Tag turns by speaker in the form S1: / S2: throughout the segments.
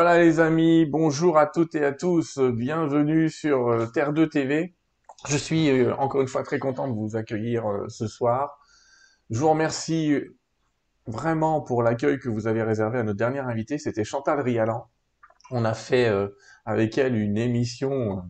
S1: Voilà les amis, bonjour à toutes et à tous, bienvenue sur euh, Terre 2 TV. Je suis euh, encore une fois très content de vous accueillir euh, ce soir. Je vous remercie vraiment pour l'accueil que vous avez réservé à notre dernière invitée, c'était Chantal Rialan. On a fait avec elle une émission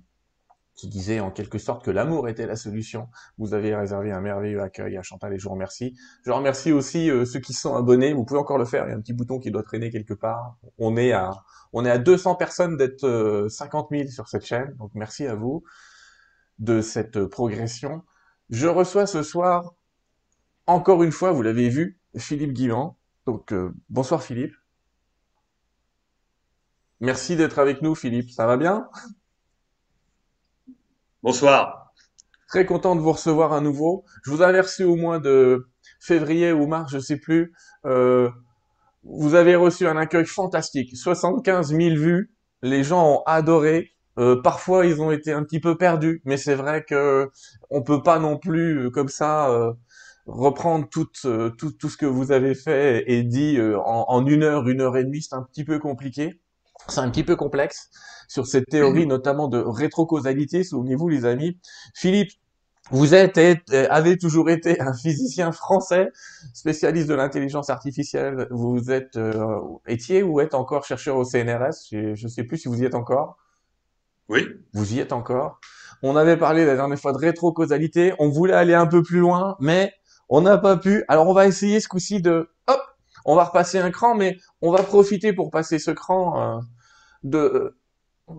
S1: qui disait en quelque sorte que l'amour était la solution. Vous avez réservé un merveilleux accueil à Chantal et je vous remercie. Je remercie aussi euh, ceux qui sont abonnés. Vous pouvez encore le faire. Il y a un petit bouton qui doit traîner quelque part. On est à, on est à 200 personnes d'être 50 euh, 000 sur cette chaîne. Donc merci à vous de cette progression. Je reçois ce soir, encore une fois, vous l'avez vu, Philippe Guimand. Donc euh, bonsoir Philippe. Merci d'être avec nous Philippe. Ça va bien?
S2: Bonsoir.
S1: Très content de vous recevoir à nouveau. Je vous avais reçu au mois de février ou mars, je sais plus. Euh, vous avez reçu un accueil fantastique. 75 000 vues. Les gens ont adoré. Euh, parfois, ils ont été un petit peu perdus, mais c'est vrai que on peut pas non plus euh, comme ça euh, reprendre tout, euh, tout, tout ce que vous avez fait et dit en une heure, une heure et demie. C'est un petit peu compliqué. C'est un petit peu complexe sur cette théorie mhm. notamment de rétrocausalité. Souvenez-vous les amis, Philippe, vous êtes, euh, avez toujours été un physicien français, spécialiste de l'intelligence artificielle. Vous êtes, euh, étiez ou êtes encore chercheur au CNRS. Je ne sais plus si vous y êtes encore.
S2: Oui.
S1: Vous y êtes encore. On avait parlé la dernière fois de rétrocausalité. On voulait aller un peu plus loin, mais on n'a pas pu. Alors on va essayer ce coup-ci de, hop, on va repasser un cran, mais on va profiter pour passer ce cran euh, de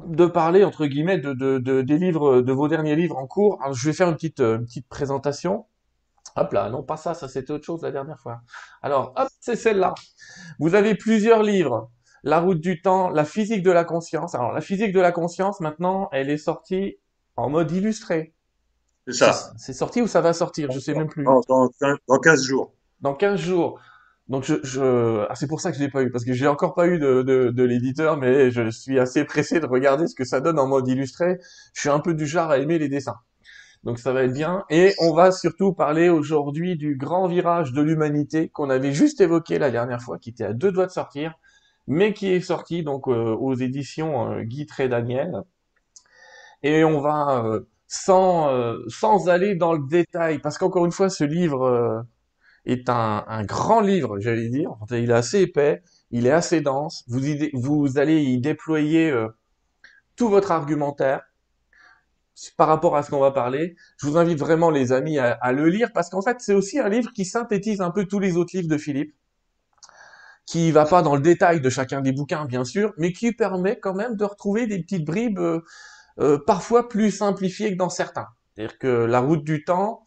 S1: de parler entre guillemets de, de, des livres, de vos derniers livres en cours. Alors, je vais faire une petite, euh, une petite présentation. Hop là, non pas ça, ça c'était autre chose la dernière fois. Alors, hop, c'est celle-là. Vous avez plusieurs livres. La route du temps, la physique de la conscience. Alors, la physique de la conscience, maintenant, elle est sortie en mode illustré.
S2: C'est ça.
S1: C'est sorti ou ça va sortir? Je sais même plus.
S2: Dans, dans, dans 15 jours.
S1: Dans 15 jours. Donc. Ah, c'est pour ça que je l'ai pas eu parce que j'ai encore pas eu de, l'éditeur, mais je suis assez pressé de regarder ce que ça donne en mode illustré. Je suis un peu du genre à aimer les dessins, donc ça va être bien. Et on va surtout parler aujourd'hui du grand virage de l'humanité qu'on avait juste évoqué la dernière fois, qui était à deux doigts de sortir, mais qui est sorti donc euh, aux éditions euh, Guy Daniel. Et on va euh, sans sans aller dans le détail, parce qu'encore une fois, ce livre est un, grand livre, j'allais dire. Il est assez épais, il est assez dense. Vous, allez y déployer euh, tout votre argumentaire par rapport à ce qu'on va parler. Je vous invite vraiment, les amis, à, le lire parce qu'en fait, c'est aussi un livre qui synthétise un peu tous les autres livres de Philippe, qui va pas dans le détail de chacun des bouquins, bien sûr, mais qui permet quand même de retrouver des petites bribes euh, euh parfois plus simplifiées que dans certains. C'est-à-dire que la route du temps,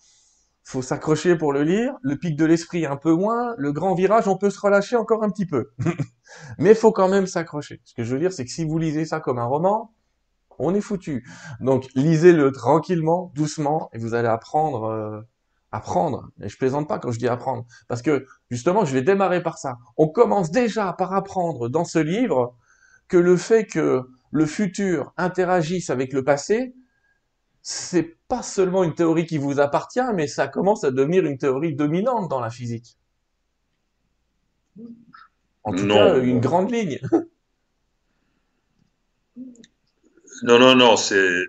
S1: faut s'accrocher pour le lire, le pic de l'esprit un peu moins, le grand virage, on peut se relâcher encore un petit peu. Mais faut quand même s'accrocher. Ce que je veux dire, c'est que si vous lisez ça comme un roman, on est foutu. Donc lisez-le tranquillement, doucement, et vous allez apprendre, euh, apprendre. Et je plaisante pas quand je dis apprendre, parce que justement, je vais démarrer par ça. On commence déjà par apprendre dans ce livre que le fait que le futur interagisse avec le passé, c'est pas seulement une théorie qui vous appartient, mais ça commence à devenir une théorie dominante dans la physique. En tout cas, une grande ligne.
S2: Non, non, non, c'est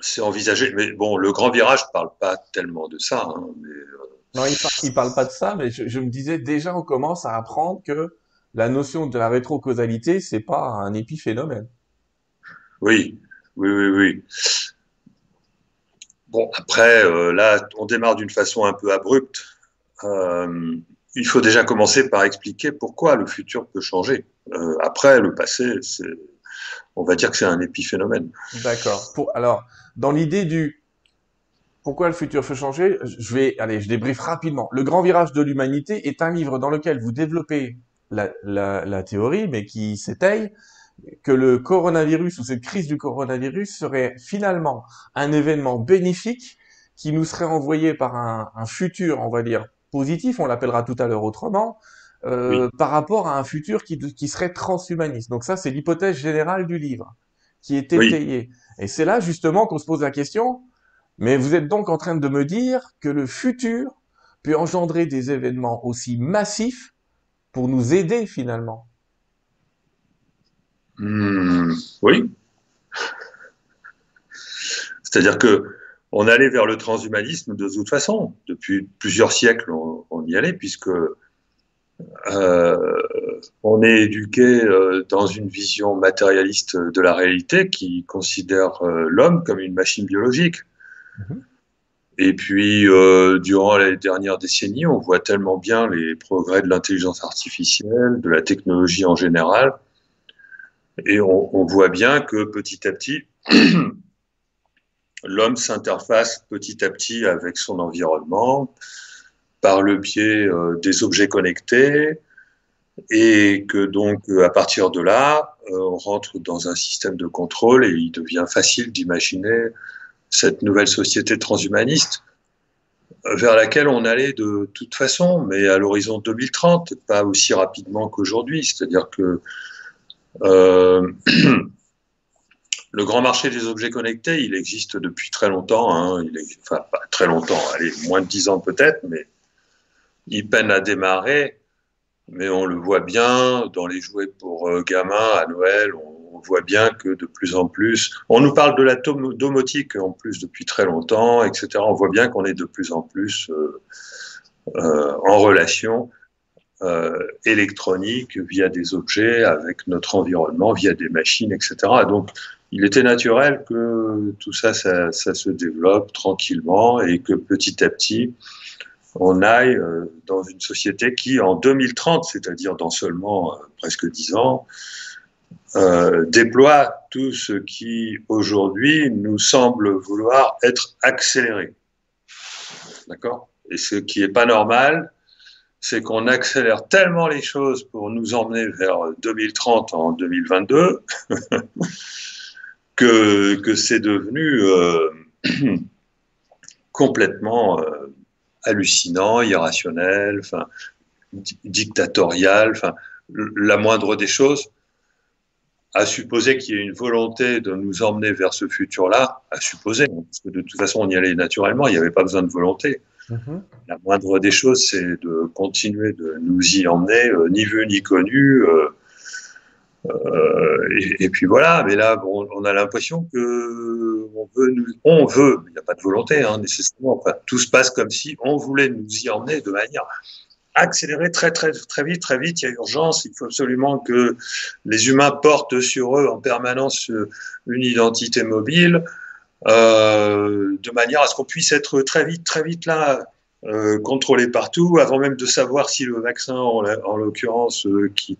S2: c'est envisagé. Mais bon, le grand virage ne parle pas tellement de ça. Hein,
S1: euh, non, il parle, parle pas de ça, mais je, me disais déjà, on commence à apprendre que la notion de la rétrocausalité, c'est pas un épiphénomène.
S2: Oui, oui, oui, oui. Bon, après, euh, là, on démarre d'une façon un peu abrupte. Euh, il faut déjà commencer par expliquer pourquoi le futur peut changer. Euh, après, le passé, on va dire que c'est un épiphénomène.
S1: D'accord. Alors, dans l'idée du pourquoi le futur peut changer, je vais, allez, je débriefe rapidement. Le grand virage de l'humanité est un livre dans lequel vous développez la, la, la théorie, mais qui s'étaye que le coronavirus ou cette crise du coronavirus serait finalement un événement bénéfique qui nous serait envoyé par un, un futur, on va dire, positif, on l'appellera tout à l'heure autrement, euh, par rapport à un futur qui, qui serait transhumaniste. Donc ça, c'est l'hypothèse générale du livre, qui est étayée. Et c'est là justement qu'on se pose la question, mais vous êtes donc en train de me dire que le futur peut engendrer des événements aussi massifs pour nous aider finalement
S2: Hmm, oui. C'est-à-dire que on allait vers le transhumanisme de toute façon. Depuis plusieurs siècles, on, y allait, puisque euh, on est éduqué euh, dans une vision matérialiste de la réalité qui considère euh, l'homme comme une machine biologique. Mhm. Et puis, durant les dernières décennies, on voit tellement bien les progrès de l'intelligence artificielle, de la technologie en général, et on, voit bien que petit à petit, l'homme s'interface petit à petit avec son environnement par le biais euh, des objets connectés et que donc euh, à partir de là, euh, on rentre dans un système de contrôle et il devient facile d'imaginer cette nouvelle société transhumaniste vers laquelle on allait de toute façon, mais à l'horizon 2030, pas aussi rapidement qu'aujourd'hui. C'est-à-dire que Le grand marché des objets connectés, il existe depuis très longtemps. Hein. Enfin, pas très longtemps, allez, moins de dix ans peut-être, mais il peine à démarrer. Mais on le voit bien dans les jouets pour euh, gamins à Noël. On, voit bien que de plus en plus, on nous parle de la domotique en plus depuis très longtemps, etc. On voit bien qu'on est de plus en plus euh, euh, en relation euh, électronique via des objets, avec notre environnement, via des machines, etc. Donc, il était naturel que tout ça, ça, se développe tranquillement et que petit à petit, on aille euh, dans une société qui, en 2030, c'est-à-dire dans seulement euh, presque dix ans, euh, déploie tout ce qui aujourd'hui nous semble vouloir être accéléré. D'accord? Et ce qui n'est pas normal, c'est qu'on accélère tellement les choses pour nous emmener vers 2030 en 2022 que, que c'est devenu euh, complètement euh, hallucinant, irrationnel, dictatorial, la moindre des choses, à supposer qu'il y ait une volonté de nous emmener vers ce futur-là, à supposer, parce que de toute façon on y allait naturellement, il n'y avait pas besoin de volonté. Mm-hmm. La moindre des choses, c'est de continuer de nous y emmener, euh, ni vu ni connu, euh, et, puis voilà, mais là, on a l'impression que on veut, veut, il n'y a pas de volonté hein, nécessairement. Tout se passe comme si on voulait nous y emmener de manière accélérée très très très vite, très vite. Il y a urgence. Il faut absolument que les humains portent sur eux en permanence une identité mobile, euh, de manière à ce qu'on puisse être très vite, très vite là. Euh, contrôlé partout, avant même de savoir si le vaccin, en, en l'occurrence, euh, qui,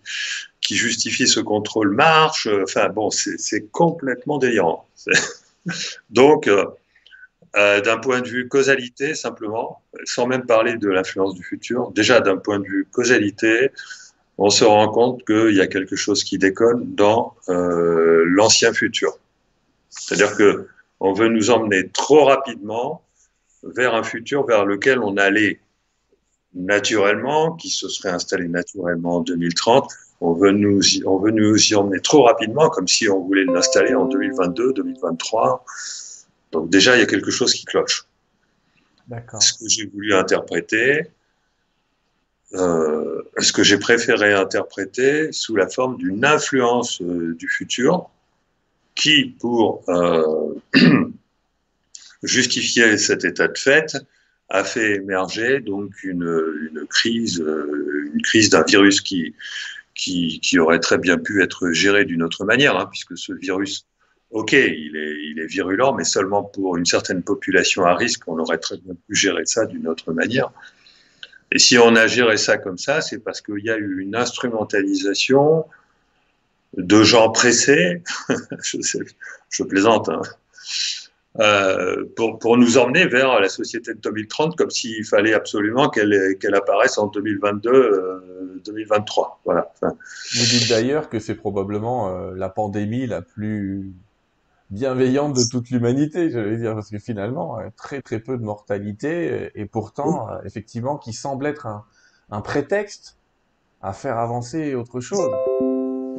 S2: justifie ce contrôle marche. Enfin bon, c'est complètement délirant. Donc, d'un point de vue causalité, simplement, sans même parler de l'influence du futur, déjà d'un point de vue causalité, on se rend compte qu'il y a quelque chose qui déconne dans l'ancien futur. C'est-à-dire que on veut nous emmener trop rapidement vers un futur vers lequel on allait naturellement, qui se serait installé naturellement en 2030, on veut nous y, on veut nous y emmener trop rapidement, comme si on voulait l'installer en 2022, 2023. Donc déjà, il y a quelque chose qui cloche. Ce que j'ai voulu interpréter, euh, ce que j'ai préféré interpréter sous la forme d'une influence euh, du futur? Qui, pour euh, justifier cet état de fait, a fait émerger donc une, crise, euh, une crise d'un virus qui, qui, qui, aurait très bien pu être géré d'une autre manière, hein, puisque ce virus, ok, il est, il est virulent, mais seulement pour une certaine population à risque, on aurait très bien pu gérer ça d'une autre manière. Et si on a géré ça comme ça, c'est parce qu'il y a eu une instrumentalisation de gens pressés, je, sais, je plaisante, hein, euh, pour, pour, nous emmener vers la société de 2030 comme s'il fallait absolument qu'elle apparaisse en 2022, euh, 2023. Voilà. Enfin,
S1: Vous dites d'ailleurs que c'est probablement euh, la pandémie la plus bienveillante de toute l'humanité, je vais dire, parce que finalement, euh, très très peu de mortalité, et pourtant, effectivement, qui semble être un, un prétexte à faire avancer autre chose.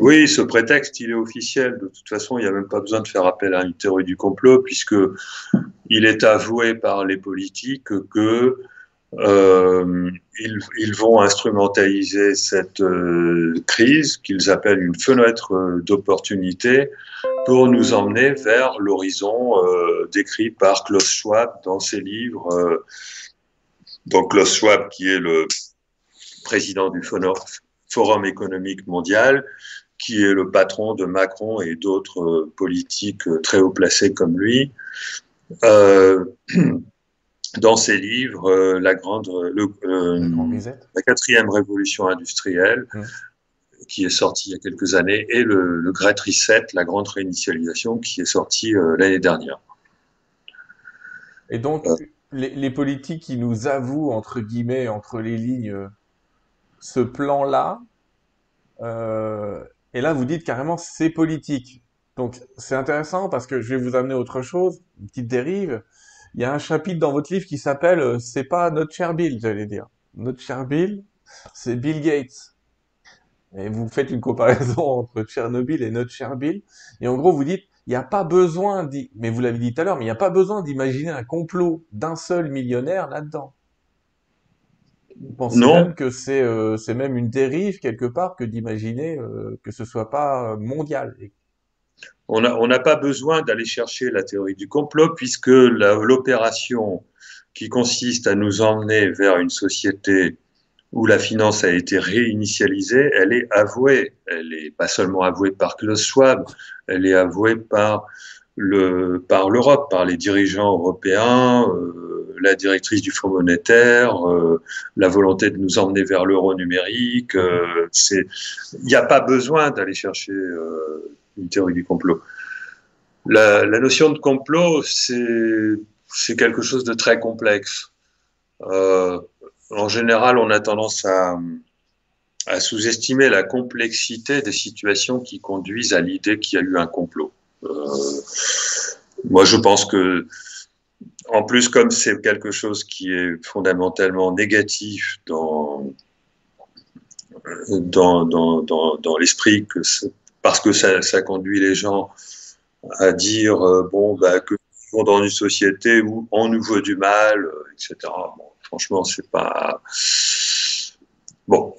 S2: Oui, ce prétexte, il est officiel. De toute façon, il n'y a même pas besoin de faire appel à une théorie du complot, puisque il est avoué par les politiques que Euh, vont instrumentaliser cette euh, crise qu'ils appellent une fenêtre euh, d'opportunité pour nous emmener vers l'horizon décrit par Klaus Schwab dans ses livres. Donc Klaus Schwab, qui est le président du Forum économique mondial, qui est le patron de Macron et d'autres politiques très haut placés comme lui. Euh, dans ses livres euh, la grande, le, euh, la quatrième révolution industrielle, mmh. qui est sorti il y a quelques années, et le, le, Great Reset, la grande réinitialisation, qui est sorti euh, l'année dernière.
S1: Et donc, les, les, politiques qui nous avouent, entre guillemets, entre les lignes, ce plan-là, et là, vous dites carrément, c'est politique. Donc, c'est intéressant parce que je vais vous amener autre chose, une petite dérive il y a un chapitre dans votre livre qui s'appelle euh, C'est pas notre cher Bill, j'allais dire. Notre cher Bill, c'est Bill Gates. Et vous faites une comparaison entre Tchernobyl et notre cher Bill. Et en gros, vous dites, il n'y a pas besoin, mais vous l'avez dit tout à l'heure, mais il n'y a pas besoin d'imaginer un complot d'un seul millionnaire là-dedans. Vous pensez non. même que c'est euh, même une dérive quelque part que d'imaginer euh, que ce soit pas mondial et
S2: on n'a pas besoin d'aller chercher la théorie du complot puisque l'opération qui consiste à nous emmener vers une société où la finance a été réinitialisée, elle est avouée. Elle n'est pas seulement avouée par Klaus Schwab, elle est avouée par le par l'Europe, par les dirigeants européens, euh, la directrice du Fonds monétaire, euh, la volonté de nous emmener vers l'euro numérique. Euh, il n'y a pas besoin d'aller chercher euh, une théorie du complot. La, notion de complot, c'est quelque chose de très complexe. En général, on a tendance à, sous-estimer la complexité des situations qui conduisent à l'idée qu'il y a eu un complot. Moi, je pense que, en plus, comme c'est quelque chose qui est fondamentalement négatif dans, l'esprit parce que ça, conduit les gens à dire euh, bon bah vivons dans une société où on nous veut du mal, euh, etc. Bon, franchement, c'est pas bon.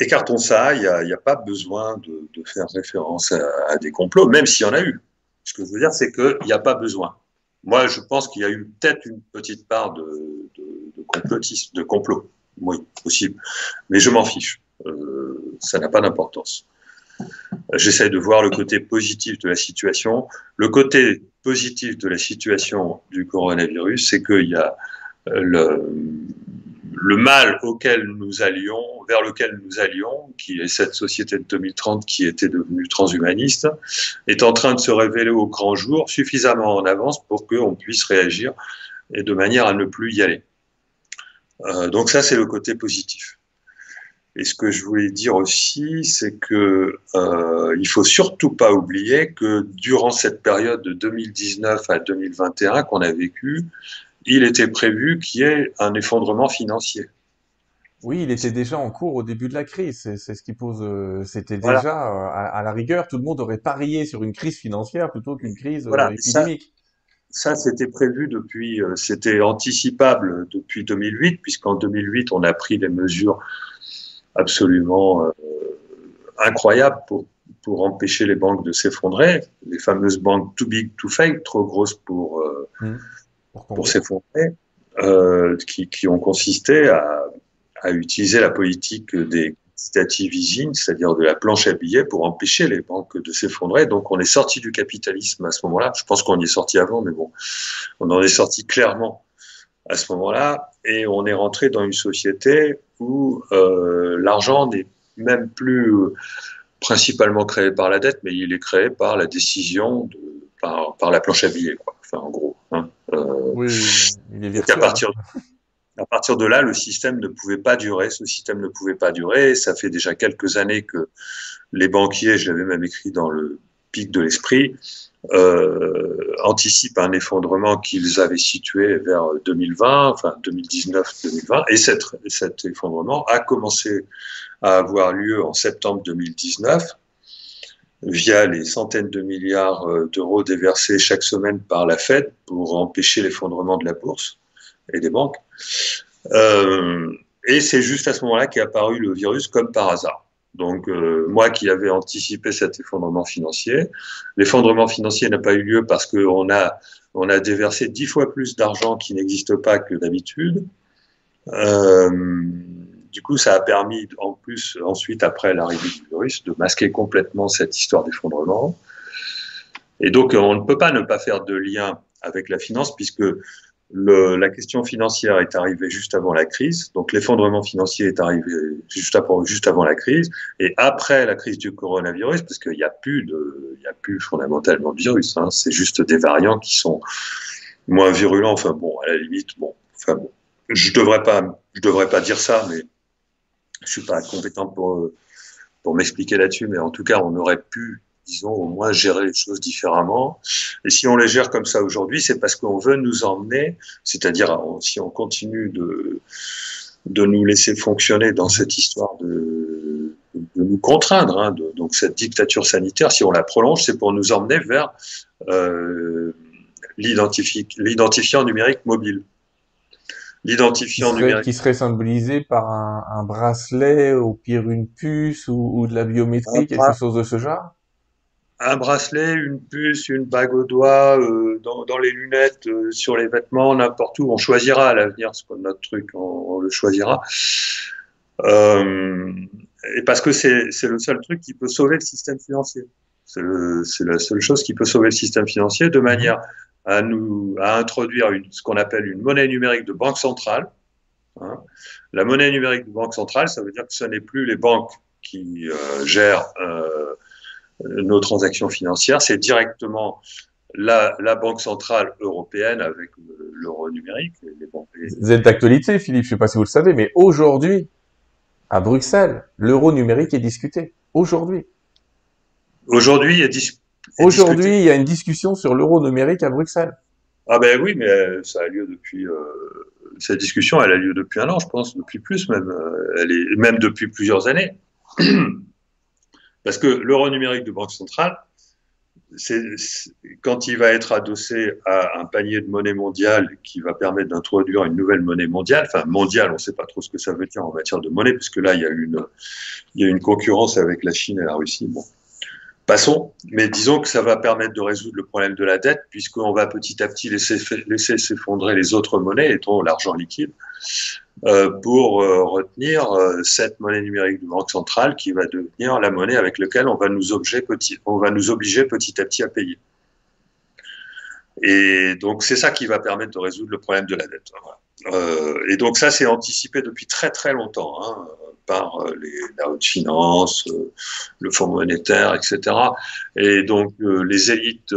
S2: Écartons ça. Il n'y a, pas besoin de, de faire référence à, à, des complots, même s'il y en a eu. Ce que je veux dire, c'est qu'il n'y a pas besoin. Moi, je pense qu'il y a eu peut-être une petite part de, complotisme, de complot. Oui, possible. Mais je m'en fiche. Euh, ça n'a pas d'importance. J'essaie de voir le côté positif de la situation. Le côté positif de la situation du coronavirus, c'est qu'il y a le, le, mal auquel nous allions, vers lequel nous allions, qui est cette société de 2030 qui était devenue transhumaniste, est en train de se révéler au grand jour suffisamment en avance pour qu'on puisse réagir et de manière à ne plus y aller. Euh, donc ça, c'est le côté positif. Et ce que je voulais dire aussi, c'est que euh, il faut surtout pas oublier que durant cette période de 2019 à 2021 qu'on a vécu, il était prévu qu'il y ait un effondrement financier.
S1: Oui, il était déjà en cours au début de la crise. C'est ce qui pose. Euh, c'était déjà voilà. Euh, à, à, la rigueur, tout le monde aurait parié sur une crise financière plutôt qu'une crise voilà, épidémique.
S2: Ça, ça c'était prévu depuis, c'était anticipable depuis 2008, puisqu'en 2008 on a pris des mesures absolument euh, incroyable pour, pour empêcher les banques de s'effondrer, les fameuses banques too big to fail, trop grosses pour, euh, mmh. Pour, pour s'effondrer, euh, qui, qui, ont consisté à, à, utiliser la politique des quantitative easing, c'est-à-dire de la planche à billets pour empêcher les banques de s'effondrer. Donc on est sorti du capitalisme à ce moment-là. Je pense qu'on y est sorti avant, mais bon, on en est sorti clairement à ce moment-là, et on est rentré dans une société où euh, l'argent n'est même plus euh, principalement créé par la dette, mais il est créé par la décision, de, par, par la planche à billets, quoi. Enfin, en gros. Hein.
S1: Oui, il est
S2: virtuel. À partir, à partir de là, le système ne pouvait pas durer. Ce système ne pouvait pas durer. Ça fait déjà quelques années que les banquiers, je l'avais même écrit dans le pic de l'esprit, euh, anticipent un effondrement qu'ils avaient situé vers 2020, enfin 2019-2020, et cet, cet effondrement a commencé à avoir lieu en septembre 2019 via les centaines de milliards euh, d'euros déversés chaque semaine par la Fed pour empêcher l'effondrement de la bourse et des banques. Euh, et c'est juste à ce moment-là qu'est apparu le virus comme par hasard. Donc euh, moi qui avais anticipé cet effondrement financier, l'effondrement financier n'a pas eu lieu parce qu'on a on a déversé dix fois plus d'argent qui n'existe pas que d'habitude. Du coup, ça a permis, en plus, ensuite, après l'arrivée du virus, de masquer complètement cette histoire d'effondrement. Et donc, on ne peut pas ne pas faire de lien avec la finance, puisque la question financière est arrivée juste avant la crise. Donc, l'effondrement financier est arrivé juste avant, la crise. Et après la crise du coronavirus, parce qu'il n'y a plus a plus fondamentalement de virus. Hein, c'est juste des variants qui sont moins virulents. Enfin, bon, à la limite, bon, enfin, bon. Je devrais pas, je devrais pas dire ça, mais je suis pas compétent pour, pour m'expliquer là-dessus, mais en tout cas, on aurait pu, disons, au moins gérer les choses différemment. Et si on les gère comme ça aujourd'hui, c'est parce qu'on veut nous emmener, c'est-à-dire si on continue de, de nous laisser fonctionner dans cette histoire de, de nous contraindre, hein, donc cette dictature sanitaire, si on la prolonge, c'est pour nous emmener vers euh, l'identifiant numérique mobile
S1: l'identifiant numérique. Qui serait symbolisé par un, un, bracelet, au pire une puce ou, ou de la biométrie, quelque chose de ce genre?
S2: Un bracelet, une puce, une bague au doigt, euh, dans, dans, les lunettes, euh, sur les vêtements, n'importe où. On choisira à l'avenir ce qu'on notre truc, on, on le choisira. Euh, et parce que c'est le seul truc qui peut sauver le système financier. C'est la seule chose qui peut sauver le système financier de manière à nous à introduire une, ce qu'on appelle une monnaie numérique de banque centrale. Hein. La monnaie numérique de banque centrale, ça veut dire que ce n'est plus les banques qui euh, gèrent euh, nos transactions financières, c'est directement la, la, Banque centrale européenne avec l'euro numérique. Les
S1: banques, Vous êtes d'actualité, Philippe, je ne sais pas si vous le savez, mais aujourd'hui, à Bruxelles, l'euro numérique est discuté. Aujourd'hui.
S2: Aujourd'hui, il y a
S1: Aujourd'hui, il y a une discussion sur l'euro numérique à Bruxelles.
S2: Ah ben oui, mais ça a lieu depuis. Euh, cette discussion, elle a lieu depuis un an, je pense, depuis plus même. Euh, elle est même depuis plusieurs années. Parce que l'euro numérique de banque centrale, c'est quand il va être adossé à un panier de monnaie mondiale qui va permettre d'introduire une nouvelle monnaie mondiale, enfin mondiale, on ne sait pas trop ce que ça veut dire en matière de monnaie, puisque là il y a une, il y a une concurrence avec la Chine et la Russie. Bon, Passons, mais disons que ça va permettre de résoudre le problème de la dette, puisqu'on va petit à petit laisser, laisser s'effondrer les autres monnaies, étant l'argent liquide, euh, pour euh, retenir euh, cette monnaie numérique de banque centrale qui va devenir la monnaie avec laquelle on va nous, obliger petit, on va nous obliger petit à petit à payer. Et donc c'est ça qui va permettre de résoudre le problème de la dette. Et donc ça c'est anticipé depuis très très longtemps. Hein par euh, les, la haute finance, euh, le Fonds monétaire, etc. Et donc euh, les élites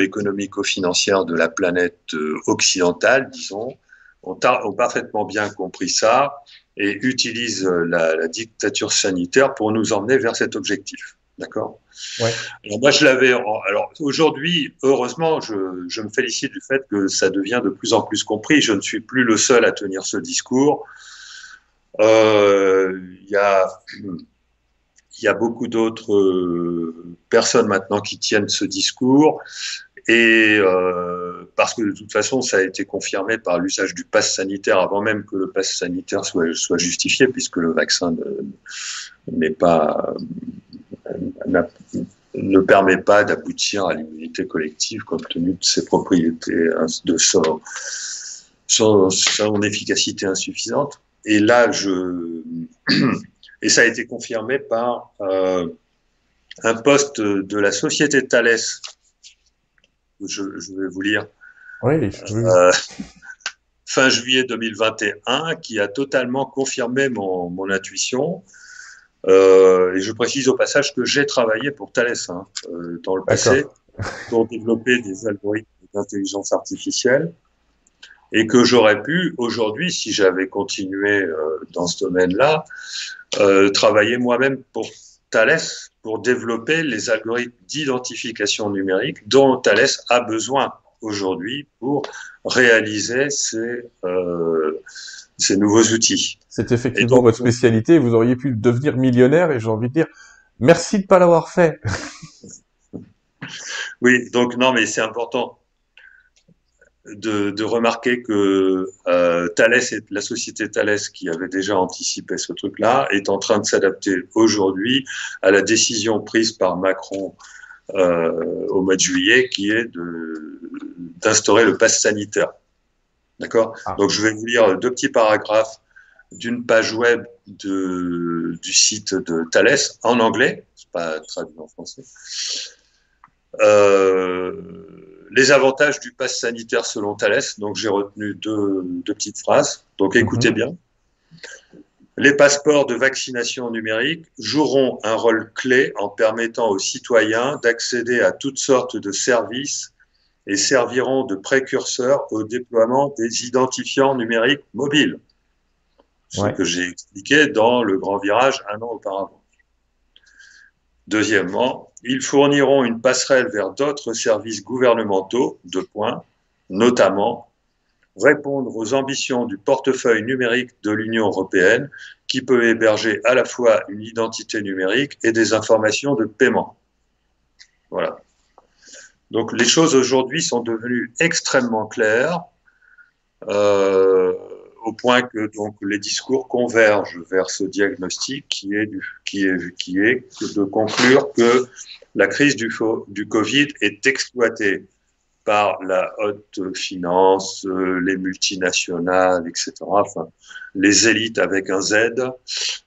S2: économico-financières de la planète occidentale, disons, ont, ont, parfaitement bien compris ça et utilisent la, la, dictature sanitaire pour nous emmener vers cet objectif. D'accord? Ouais. Alors moi, je l'avais. Alors aujourd'hui, heureusement, je, je, me félicite du fait que ça devient de plus en plus compris. Je ne suis plus le seul à tenir ce discours. Euh, il y a y a beaucoup d'autres euh, personnes maintenant qui tiennent ce discours. Et euh, parce que de toute façon ça a été confirmé par l'usage du pass sanitaire avant même que le pass sanitaire soit, justifié puisque le vaccin n'est pas ne permet pas d'aboutir à l'immunité collective compte tenu de ses propriétés de son, son, son efficacité insuffisante et là, je et ça a été confirmé par euh, un poste de la société Thales. Je, je vais vous lire.
S1: Oui. Euh,
S2: fin juillet 2021, qui a totalement confirmé mon, mon intuition. Euh, et je précise au passage que j'ai travaillé pour Thales hein, dans le passé pour développer des algorithmes d'intelligence artificielle et que j'aurais pu aujourd'hui, si j'avais continué euh, dans ce domaine-là, euh, travailler moi-même pour Thales pour développer les algorithmes d'identification numérique dont Thales a besoin aujourd'hui pour réaliser ces, euh, ces nouveaux outils.
S1: C'est effectivement votre spécialité. Vous auriez pu devenir millionnaire et j'ai envie de dire merci de pas l'avoir fait.
S2: oui, donc non, mais c'est important de, de remarquer que euh, Thales et la société Thales, qui avait déjà anticipé ce truc-là, est en train de s'adapter aujourd'hui à la décision prise par Macron euh, au mois de juillet, qui est d'instaurer le pass sanitaire. D'accord? Ah. Donc je vais vous lire deux petits paragraphes d'une page web de, du site de Thales en anglais, c'est pas traduit en français. Euh, les avantages du pass sanitaire selon Thales. Donc j'ai retenu deux, deux, petites phrases. Donc écoutez mhm. bien. Les passeports de vaccination numérique joueront un rôle clé en permettant aux citoyens d'accéder à toutes sortes de services et serviront de précurseurs au déploiement des identifiants numériques mobiles. Ce que j'ai expliqué dans le grand virage un an auparavant. Deuxièmement, ils fourniront une passerelle vers d'autres services gouvernementaux, de points, notamment répondre aux ambitions du portefeuille numérique de l'Union européenne qui peut héberger à la fois une identité numérique et des informations de paiement. Voilà. Donc les choses aujourd'hui sont devenues extrêmement claires. Euh, au point que donc les discours convergent vers ce diagnostic qui est, qui est, qui est de conclure que la crise du, du Covid est exploitée par la haute finance, les multinationales, etc., les élites avec un Z,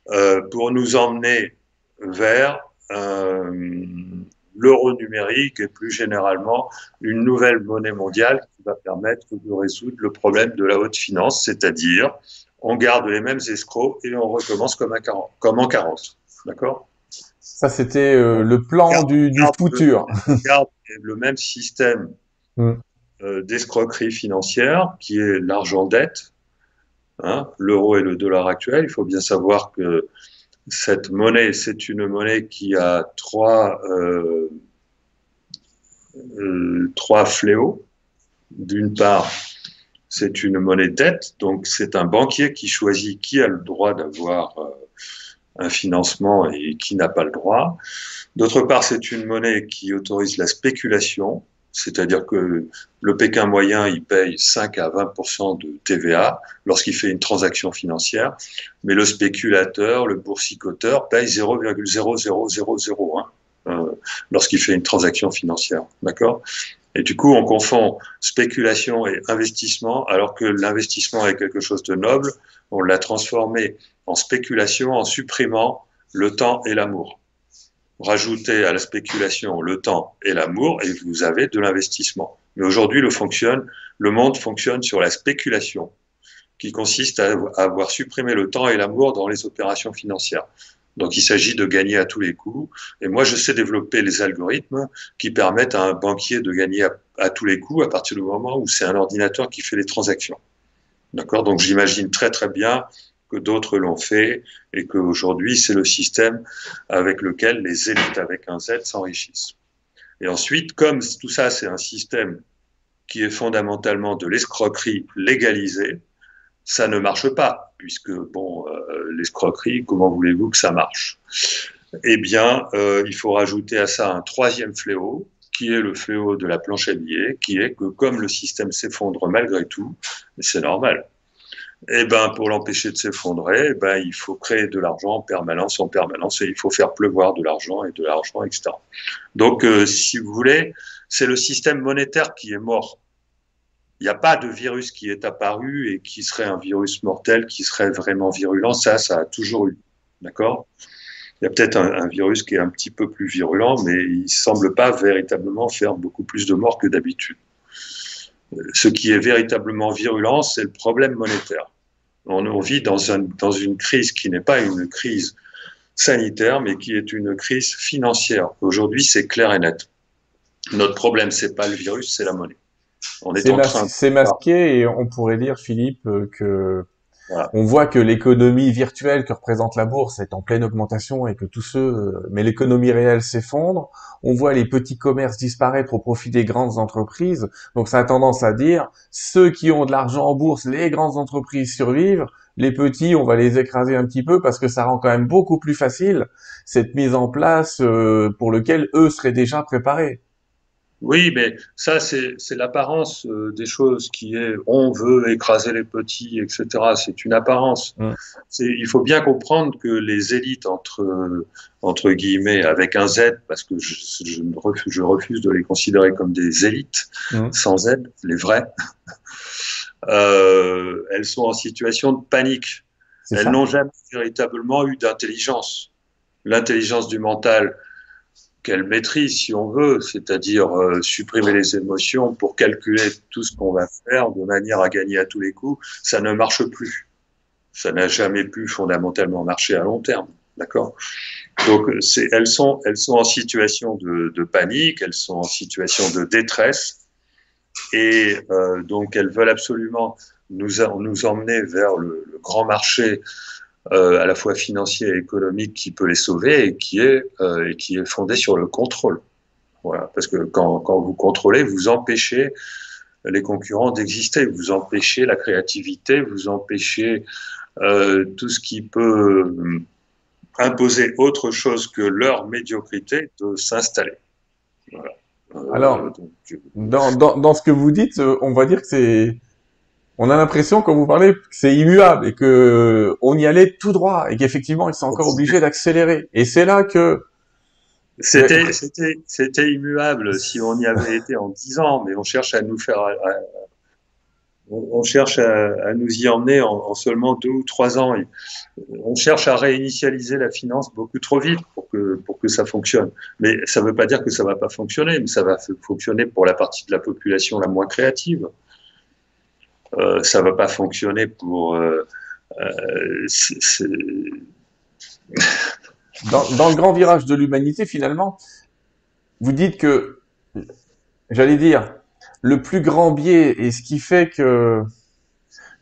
S2: euh, pour nous emmener vers euh, l'euro numérique et plus généralement une nouvelle monnaie mondiale qui va permettre de résoudre le problème de la haute finance, c'est-à-dire on garde les mêmes escrocs et on recommence comme, comme en carence. D'accord?
S1: Ça, c'était euh, le plan du, du futur.
S2: on garde le même système mm. euh, d'escroquerie financière qui est l'argent dette, hein, l'euro et le dollar actuel. Il faut bien savoir que cette monnaie, c'est une monnaie qui a trois, euh, euh, trois fléaux. D'une part, c'est une monnaie dette, donc c'est un banquier qui choisit qui a le droit d'avoir euh, un financement et qui n'a pas le droit. D'autre part, c'est une monnaie qui autorise la spéculation, c'est-à-dire que le Pékin moyen, il paye 5 à 20% de TVA lorsqu'il fait une transaction financière, mais le spéculateur, le boursicoteur, paye 0,0001 euh, lorsqu'il fait une transaction financière. D'accord? Et du coup, on confond spéculation et investissement, alors que l'investissement est quelque chose de noble. On l'a transformé en spéculation en supprimant le temps et l'amour rajoutez à la spéculation le temps et l'amour et vous avez de l'investissement. Mais aujourd'hui, le, fonctionne, le monde fonctionne sur la spéculation, qui consiste à avoir supprimé le temps et l'amour dans les opérations financières. Donc il s'agit de gagner à tous les coups. Et moi, je sais développer les algorithmes qui permettent à un banquier de gagner à, à tous les coups à partir du moment où c'est un ordinateur qui fait les transactions. D'accord? Donc j'imagine très très bien que d'autres l'ont fait et qu'aujourd'hui, c'est le système avec lequel les élites avec un Z s'enrichissent. Et ensuite, comme tout ça, c'est un système qui est fondamentalement de l'escroquerie légalisée, ça ne marche pas, puisque, bon, euh, l'escroquerie, comment voulez-vous que ça marche? Eh bien, euh, il faut rajouter à ça un troisième fléau, qui est le fléau de la planche à billets, qui est que comme le système s'effondre malgré tout, c'est normal, eh ben, pour l'empêcher de s'effondrer, eh ben, il faut créer de l'argent en permanence, en permanence, et il faut faire pleuvoir de l'argent et de l'argent, etc. Donc, euh, si vous voulez, c'est le système monétaire qui est mort. Il n'y a pas de virus qui est apparu et qui serait un virus mortel, qui serait vraiment virulent. Ça, ça a toujours eu. D'accord? Il y a peut-être un, un, virus qui est un petit peu plus virulent, mais il semble pas véritablement faire beaucoup plus de morts que d'habitude. Ce qui est véritablement virulent, c'est le problème monétaire. On vit dans, un, dans une crise qui n'est pas une crise sanitaire, mais qui est une crise financière. Aujourd'hui, c'est clair et net. Notre problème, c'est pas le virus, c'est la monnaie.
S1: On est, en train. C'est masqué et on pourrait dire, Philippe, que on voit que l'économie virtuelle que représente la bourse est en pleine augmentation et que tous ceux, mais l'économie réelle s'effondre. On voit les petits commerces disparaître au profit des grandes entreprises. Donc ça a tendance à dire ceux qui ont de l'argent en bourse, les grandes entreprises survivent. Les petits, on va les écraser un petit peu parce que ça rend quand même beaucoup plus facile cette mise en place euh, pour lequel eux seraient déjà préparés.
S2: Oui, mais ça, c'est l'apparence euh, des choses qui est on veut écraser les petits, etc. C'est une apparence. Il faut bien comprendre que les élites, entre, entre guillemets, avec un Z, parce que je, je, refuse, je refuse, de les considérer comme des élites, sans Z, les vrais, euh, elles sont en situation de panique. Elles n'ont jamais véritablement eu d'intelligence. L'intelligence du mental, qu'elle maîtrise, si on veut, c'est-à-dire euh, supprimer les émotions pour calculer tout ce qu'on va faire de manière à gagner à tous les coups, ça ne marche plus. Ça n'a jamais pu fondamentalement marcher à long terme, d'accord? Donc, elles sont, elles sont en situation de, de, panique, elles sont en situation de détresse, et euh, donc elles veulent absolument nous, nous emmener vers le, le grand marché à la fois financier et économique qui peut les sauver et qui est, euh, et qui est fondé sur le contrôle. Voilà, parce que quand, quand vous contrôlez, vous empêchez les concurrents d'exister, vous empêchez la créativité, vous empêchez euh, tout ce qui peut euh, imposer autre chose que leur médiocrité de s'installer.
S1: Voilà. Euh, Alors, donc, dans, dans, dans, ce que vous dites, on va dire que c'est on a l'impression quand vous parlez que c'est immuable et que on y allait tout droit et qu'effectivement ils sont encore obligés d'accélérer. Et c'est là que
S2: c'était c'était c'était immuable si on y avait été en dix ans, mais on cherche à nous faire on cherche à, nous y emmener en, seulement deux ou trois ans. On cherche à réinitialiser la finance beaucoup trop vite pour que pour que ça fonctionne. Mais ça ne veut pas dire que ça va pas fonctionner, mais ça va fonctionner pour la partie de la population la moins créative euh, ça va pas fonctionner pour. Euh, euh
S1: dans, dans, le grand virage de l'humanité, finalement, vous dites que, j'allais dire, le plus grand biais et ce qui fait que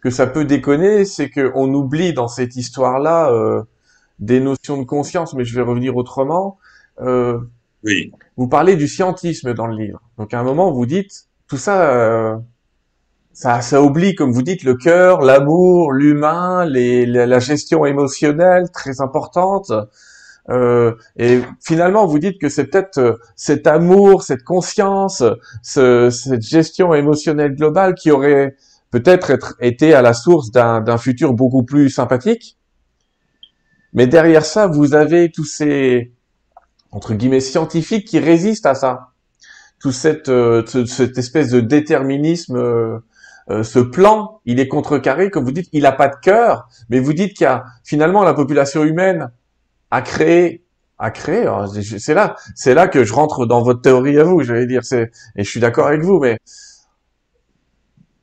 S1: que ça peut déconner, c'est qu'on oublie dans cette histoire-là euh, des notions de conscience, mais je vais revenir autrement. Euh,
S2: oui.
S1: Vous parlez du scientisme dans le livre. Donc à un moment, vous dites tout ça, euh, ça, ça oublie, comme vous dites, le cœur, l'amour, l'humain, la gestion émotionnelle très importante. Euh, et finalement, vous dites que c'est peut-être euh, cet amour, cette conscience, ce, cette gestion émotionnelle globale qui aurait peut-être été à la source d'un futur beaucoup plus sympathique. Mais derrière ça, vous avez tous ces entre guillemets scientifiques qui résistent à ça, tout cette, euh, cette espèce de déterminisme euh, ce plan, il est contrecarré, comme vous dites, il n'a pas de cœur, mais vous dites qu'il y a finalement la population humaine a créé, a créé. C'est là, c'est là que je rentre dans votre théorie à vous. J'allais dire, c'est et je suis d'accord avec vous, mais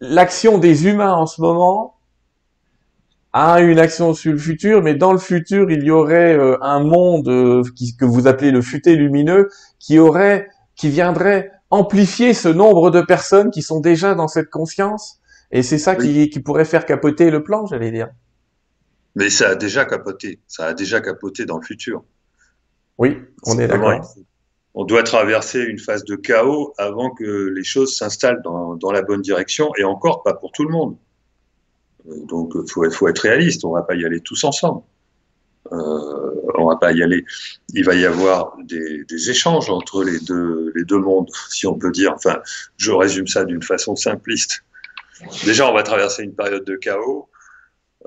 S1: l'action des humains en ce moment a une action sur le futur, mais dans le futur, il y aurait euh, un monde euh, qui, que vous appelez le futé lumineux qui aurait, qui viendrait amplifier ce nombre de personnes qui sont déjà dans cette conscience Et c'est ça qui, qui, pourrait faire capoter le plan, j'allais dire.
S2: Mais ça a déjà capoté. Ça a déjà capoté dans le futur.
S1: Oui, on est, d'accord.
S2: On doit traverser une phase de chaos avant que les choses s'installent dans, dans, la bonne direction, et encore pas pour tout le monde. Euh, donc, il faut, faut, être réaliste. On va pas y aller tous ensemble. Euh, on va pas y aller. Il va y avoir des, des, échanges entre les deux, les deux mondes, si on peut dire. Enfin, je résume ça d'une façon simpliste. Déjà, on va traverser une période de chaos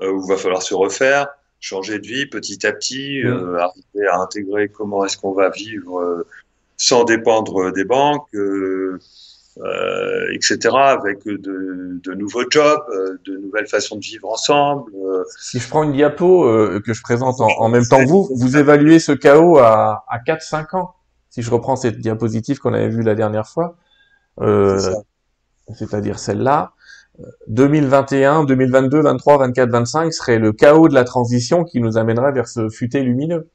S2: euh, où il va falloir se refaire, changer de vie petit à petit, euh, arriver à intégrer comment est-ce qu'on va vivre euh, sans dépendre des banques, euh, euh, etc., avec de, de, nouveaux jobs, euh, de nouvelles façons de vivre ensemble. Euh.
S1: Si je prends une diapo que je présente en, en, même temps que vous, vous évaluez ce chaos à, à 4-5 ans. Si je reprends cette diapositive qu'on avait vue la dernière fois, c'est-à-dire celle-là, 2021, 2022, 23, 24, 25 serait le chaos de la transition qui nous amènerait vers ce futé lumineux.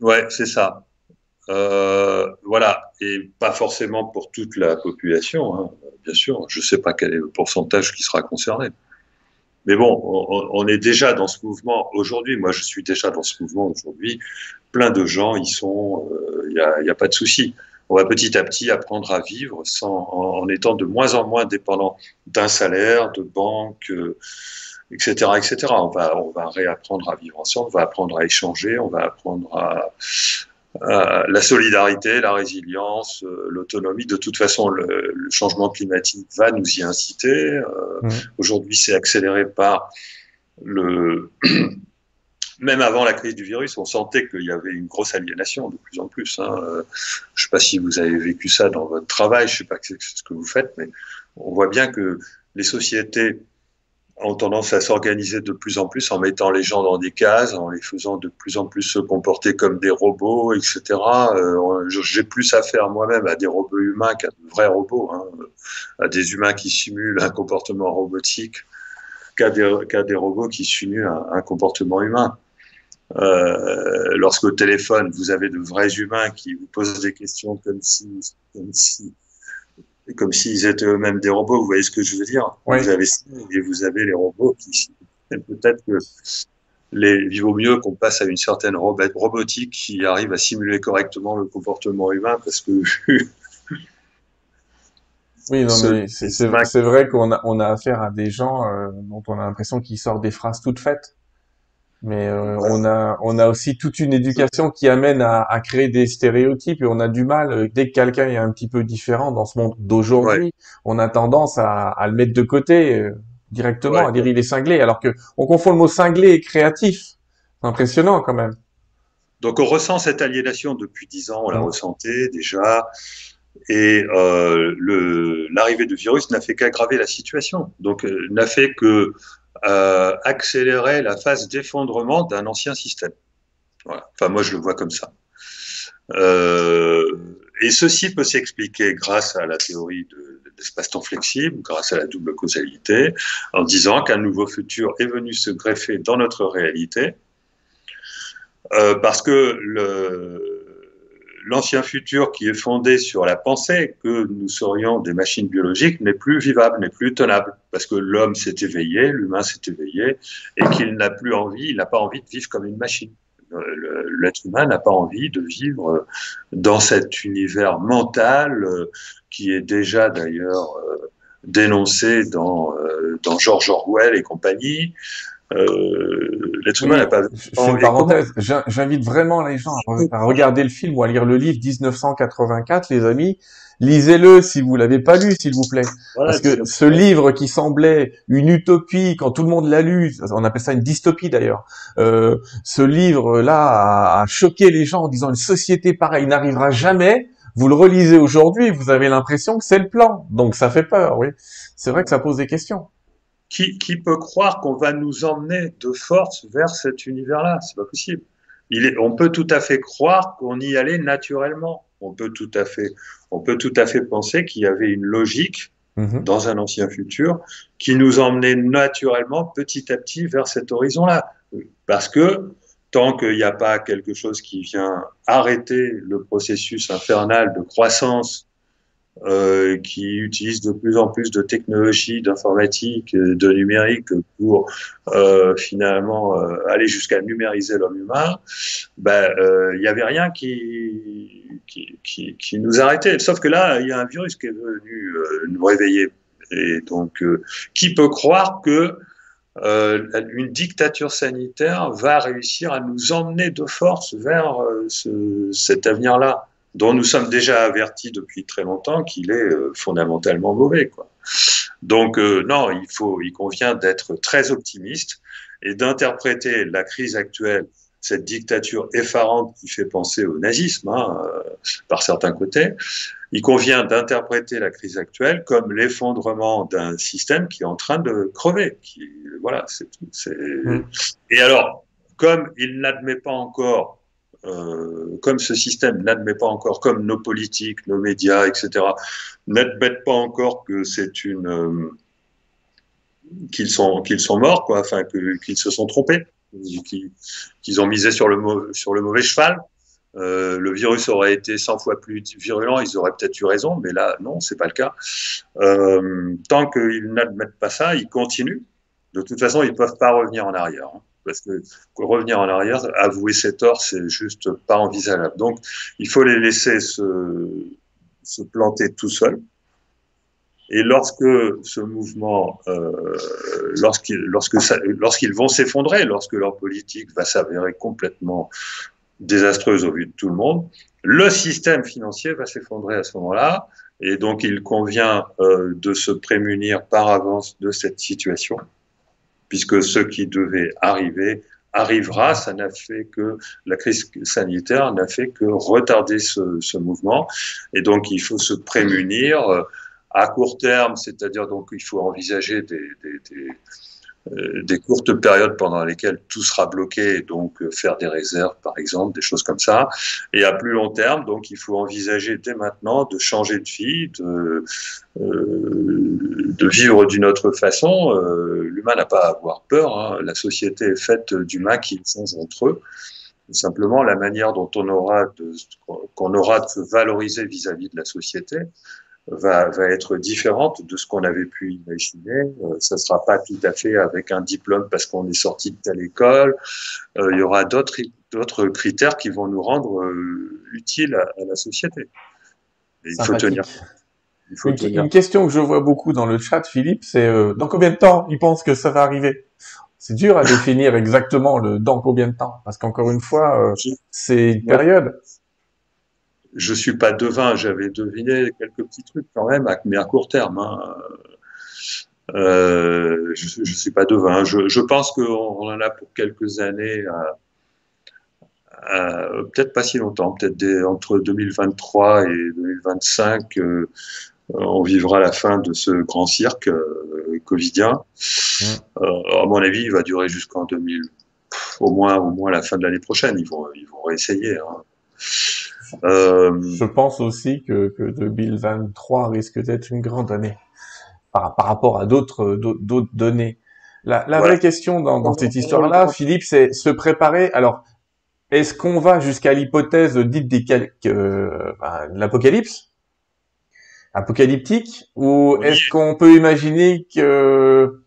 S2: Ouais, c'est ça. Euh, voilà, et pas forcément pour toute la population, hein, bien sûr. Je ne sais pas quel est le pourcentage qui sera concerné. Mais bon, on, est déjà dans ce mouvement aujourd'hui. Moi, je suis déjà dans ce mouvement aujourd'hui. Plein de gens y sont. Il n'y a, y a, pas de souci. On va petit à petit apprendre à vivre sans, en, en étant de moins en moins dépendant d'un salaire, de banque, euh, etc., etc. On va, on va réapprendre à vivre ensemble. On va apprendre à échanger. On va apprendre à euh, la solidarité, la résilience, euh, l'autonomie. De toute façon, le, le, changement climatique va nous y inciter. Euh, mmh. Aujourd'hui, c'est accéléré par le. Même avant la crise du virus, on sentait qu'il y avait une grosse aliénation de plus en plus. Hein. Je ne sais pas si vous avez vécu ça dans votre travail, je ne sais pas ce que vous faites, mais on voit bien que les sociétés ont tendance à s'organiser de plus en plus en mettant les gens dans des cases, en les faisant de plus en plus se comporter comme des robots, etc. Euh, J'ai plus affaire moi-même à des robots humains qu'à de vrais robots, hein, à des humains qui simulent un comportement robotique qu'à des, robots qui simulent un, un comportement humain. Euh, lorsqu'au téléphone, vous avez de vrais humains qui vous posent des questions comme si, comme si comme s'ils étaient eux-mêmes des robots. Vous voyez ce que je veux dire. Vous avez et vous avez les robots qui peut-être que les, il vaut mieux qu'on passe à une certaine robotique qui arrive à simuler correctement le comportement humain parce que
S1: Oui, non, mais c'est vrai qu'on a, on a affaire à des gens euh, dont on a l'impression qu'ils sortent des phrases toutes faites. Mais euh, on a on a aussi toute une éducation qui amène à, à, créer des stéréotypes et on a du mal euh, dès que quelqu'un est un petit peu différent dans ce monde d'aujourd'hui, ouais. on a tendance à, à, le mettre de côté euh, directement, ouais. à dire il est cinglé, alors que on confond le mot cinglé et créatif. C'est impressionnant quand même.
S2: Donc on ressent cette aliénation depuis dix ans, on la ressentait déjà, et euh, l'arrivée du virus n'a fait qu'aggraver la situation. Donc euh, n'a fait que accélérer la phase d'effondrement d'un ancien système. Voilà. Enfin, moi, je le vois comme ça. Euh, et ceci peut s'expliquer grâce à la théorie de, l'espace-temps flexible, grâce à la double causalité, en disant qu'un nouveau futur est venu se greffer dans notre réalité, euh, parce que le, l'ancien futur qui est fondé sur la pensée que nous serions des machines biologiques n'est plus vivable, n'est plus tenable, parce que l'homme s'est éveillé, l'humain s'est éveillé, et qu'il n'a plus envie, il n'a pas envie de vivre comme une machine. L'être humain n'a pas envie de vivre dans cet univers mental qui est déjà d'ailleurs dénoncé dans, dans George Orwell et compagnie, euh, l'être humain n'a pas.
S1: C'est une parenthèse. J'invite vraiment les gens à regarder le film ou à lire le livre 1984, les amis. Lisez-le si vous l'avez pas lu, s'il vous plaît. Voilà, Parce que ce livre qui semblait une utopie quand tout le monde l'a lu, on appelle ça une dystopie d'ailleurs. Euh, ce livre-là a, a, choqué les gens en disant une société pareille n'arrivera jamais. Vous le relisez aujourd'hui, vous avez l'impression que c'est le plan. Donc ça fait peur, oui. C'est vrai que ça pose des questions
S2: qui, qui peut croire qu'on va nous emmener de force vers cet univers-là? C'est pas possible. Il est, on peut tout à fait croire qu'on y allait naturellement. On peut tout à fait, on peut tout à fait penser qu'il y avait une logique mmh. dans un ancien futur qui nous emmenait naturellement, petit à petit, vers cet horizon-là. Parce que tant qu'il n'y a pas quelque chose qui vient arrêter le processus infernal de croissance euh, qui utilisent de plus en plus de technologies, d'informatique, de numérique pour euh, finalement euh, aller jusqu'à numériser l'homme humain, ben euh, il n'y avait rien qui, qui, nous arrêtait. Sauf que là, il y a un virus qui est venu euh, nous réveiller. Et donc, qui peut croire que une dictature sanitaire va réussir à nous emmener de force vers ce, cet avenir-là? Dont nous sommes déjà avertis depuis très longtemps qu'il est euh, fondamentalement mauvais. Quoi. Donc euh, non, il faut, il convient d'être très optimiste et d'interpréter la crise actuelle, cette dictature effarante qui fait penser au nazisme hein, euh, par certains côtés. Il convient d'interpréter la crise actuelle comme l'effondrement d'un système qui est en train de crever. Qui, voilà, c'est tout. Mmh. Et alors, comme il n'admet pas encore euh, comme ce système n'admet pas encore, comme nos politiques, nos médias, etc., n'admettent pas encore que c'est une euh, qu'ils sont qu'ils sont morts, quoi, enfin qu'ils se sont trompés, qu'ils ont misé sur le mauvais cheval. Euh, le virus aurait été 100 fois plus virulent, ils auraient peut-être eu raison, mais là, non, c'est pas le cas. Tant qu'ils n'admettent pas ça, ils continuent. De toute façon, ils peuvent pas revenir en arrière. Hein parce que revenir en arrière, avouer ses torts, c'est juste pas envisageable. Donc, il faut les laisser se, planter tout seuls. Et lorsque ce mouvement, euh, lorsqu'ils vont s'effondrer, lorsque leur politique va s'avérer complètement désastreuse au vu de tout le monde. Le système financier va s'effondrer à ce moment-là, et donc il convient euh, de se prémunir par avance de cette situation, puisque ce qui devait arriver arrivera. Ça n'a fait que la crise sanitaire n'a fait que retarder ce, ce, mouvement, et donc il faut se prémunir euh, à court terme, c'est-à-dire donc il faut envisager des, des, des des courtes périodes pendant lesquelles tout sera bloqué, donc euh, faire des réserves, par exemple, des choses comme ça. Et à plus long terme, donc il faut envisager dès maintenant de changer de vie, de, euh, vivre d'une autre façon. Euh, L'humain n'a pas à avoir peur. Hein. La société est faite d'humains qui échangent entre eux. Simplement, la manière dont on aura de, qu'on aura de se valoriser vis-à-vis -vis de la société, va, va être différente de ce qu'on avait pu imaginer. Euh, ça ne sera pas tout à fait avec un diplôme parce qu'on est sorti de telle école. Euh, il y aura d'autres d'autres critères qui vont nous rendre euh, utiles à, à, la société.
S1: Et il faut tenir. Il faut une, tenir. une, question que je vois beaucoup dans le chat, Philippe, c'est euh, dans combien de temps il pense que ça va arriver? C'est dur à définir exactement le dans combien de temps, parce qu'encore une fois, c'est une période
S2: je suis pas devin, j'avais deviné quelques petits trucs quand même, mais à court terme. Hein. Euh, je, je suis pas devin. Je, je pense qu'on on en a pour quelques années, peut-être pas si longtemps, peut-être entre 2023 et 2025, euh, on vivra la fin de ce grand cirque euh, covidien. Mmh. Euh, à mon avis, il va durer jusqu'en 2000, au moins, au moins la fin de l'année prochaine. Ils vont, ils vont réessayer. Hein.
S1: Euh... Je pense aussi que, que 2023 risque d'être une grande année par, par rapport à d'autres d'autres données. La, la vraie question dans, dans cette histoire-là, Philippe, c'est se préparer. Alors, est-ce qu'on va jusqu'à l'hypothèse dite des euh, ben, l'apocalypse? Apocalyptique? Ou est-ce qu'on peut imaginer que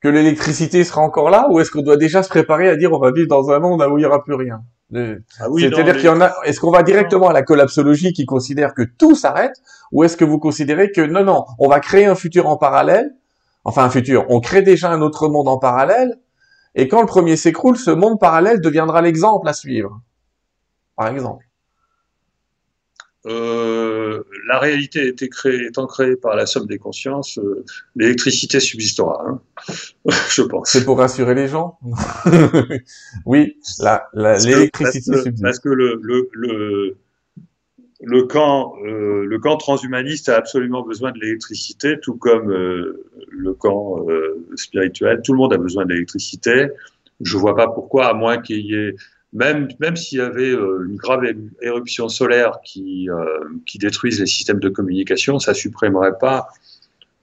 S1: que l'électricité sera encore là? Ou est-ce qu'on doit déjà se préparer à dire on va vivre dans un monde où il n'y aura plus rien? Ah oui, C'est-à-dire qu'il y en a. Est-ce qu'on va directement à la collapsologie qui considère que tout s'arrête, ou est-ce que vous considérez que non, non, on va créer un futur en parallèle, enfin un futur, on crée déjà un autre monde en parallèle, et quand le premier s'écroule, ce monde parallèle deviendra l'exemple à suivre, par exemple.
S2: Euh, la réalité été créée, étant créée par la somme des consciences, euh, l'électricité subsistera, hein je pense.
S1: C'est pour rassurer les gens? Oui, l'électricité
S2: subsiste. Parce que le, le, le, le camp, euh, le camp transhumaniste a absolument besoin de l'électricité, tout comme le camp spirituel. Tout le monde a besoin de l'électricité. Je vois pas pourquoi, à moins qu'il y ait même, même s'il y avait euh, une grave éruption solaire qui, euh, qui détruise les systèmes de communication, ça supprimerait pas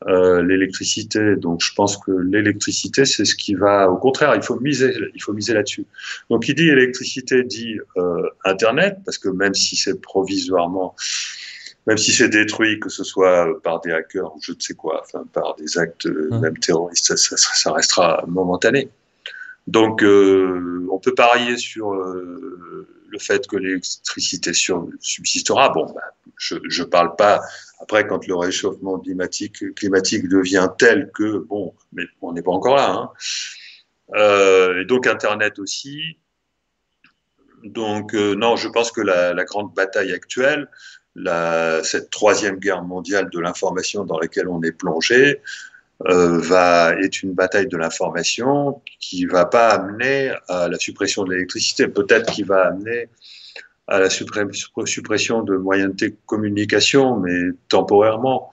S2: euh, l'électricité. Donc, je pense que l'électricité, c'est ce qui va. Au contraire, il faut miser, il faut miser là-dessus. Donc, il dit électricité dit euh, Internet, parce que même si c'est provisoirement, même si c'est détruit, que ce soit par des hackers ou je ne sais quoi, enfin par des actes mmh. même terroristes, ça, ça, ça restera momentané. Donc, euh, on peut parier sur euh, le fait que l'électricité subsistera. Bon, bah, je ne parle pas après quand le réchauffement climatique, climatique devient tel que, bon, mais on n'est pas encore là. Hein. Euh, et donc Internet aussi. Donc euh, non, je pense que la, la grande bataille actuelle, la, cette troisième guerre mondiale de l'information dans laquelle on est plongé, euh, va est une bataille de l'information qui va pas amener à la suppression de l'électricité, peut-être qui va amener à la suppression de moyens de communication, mais temporairement.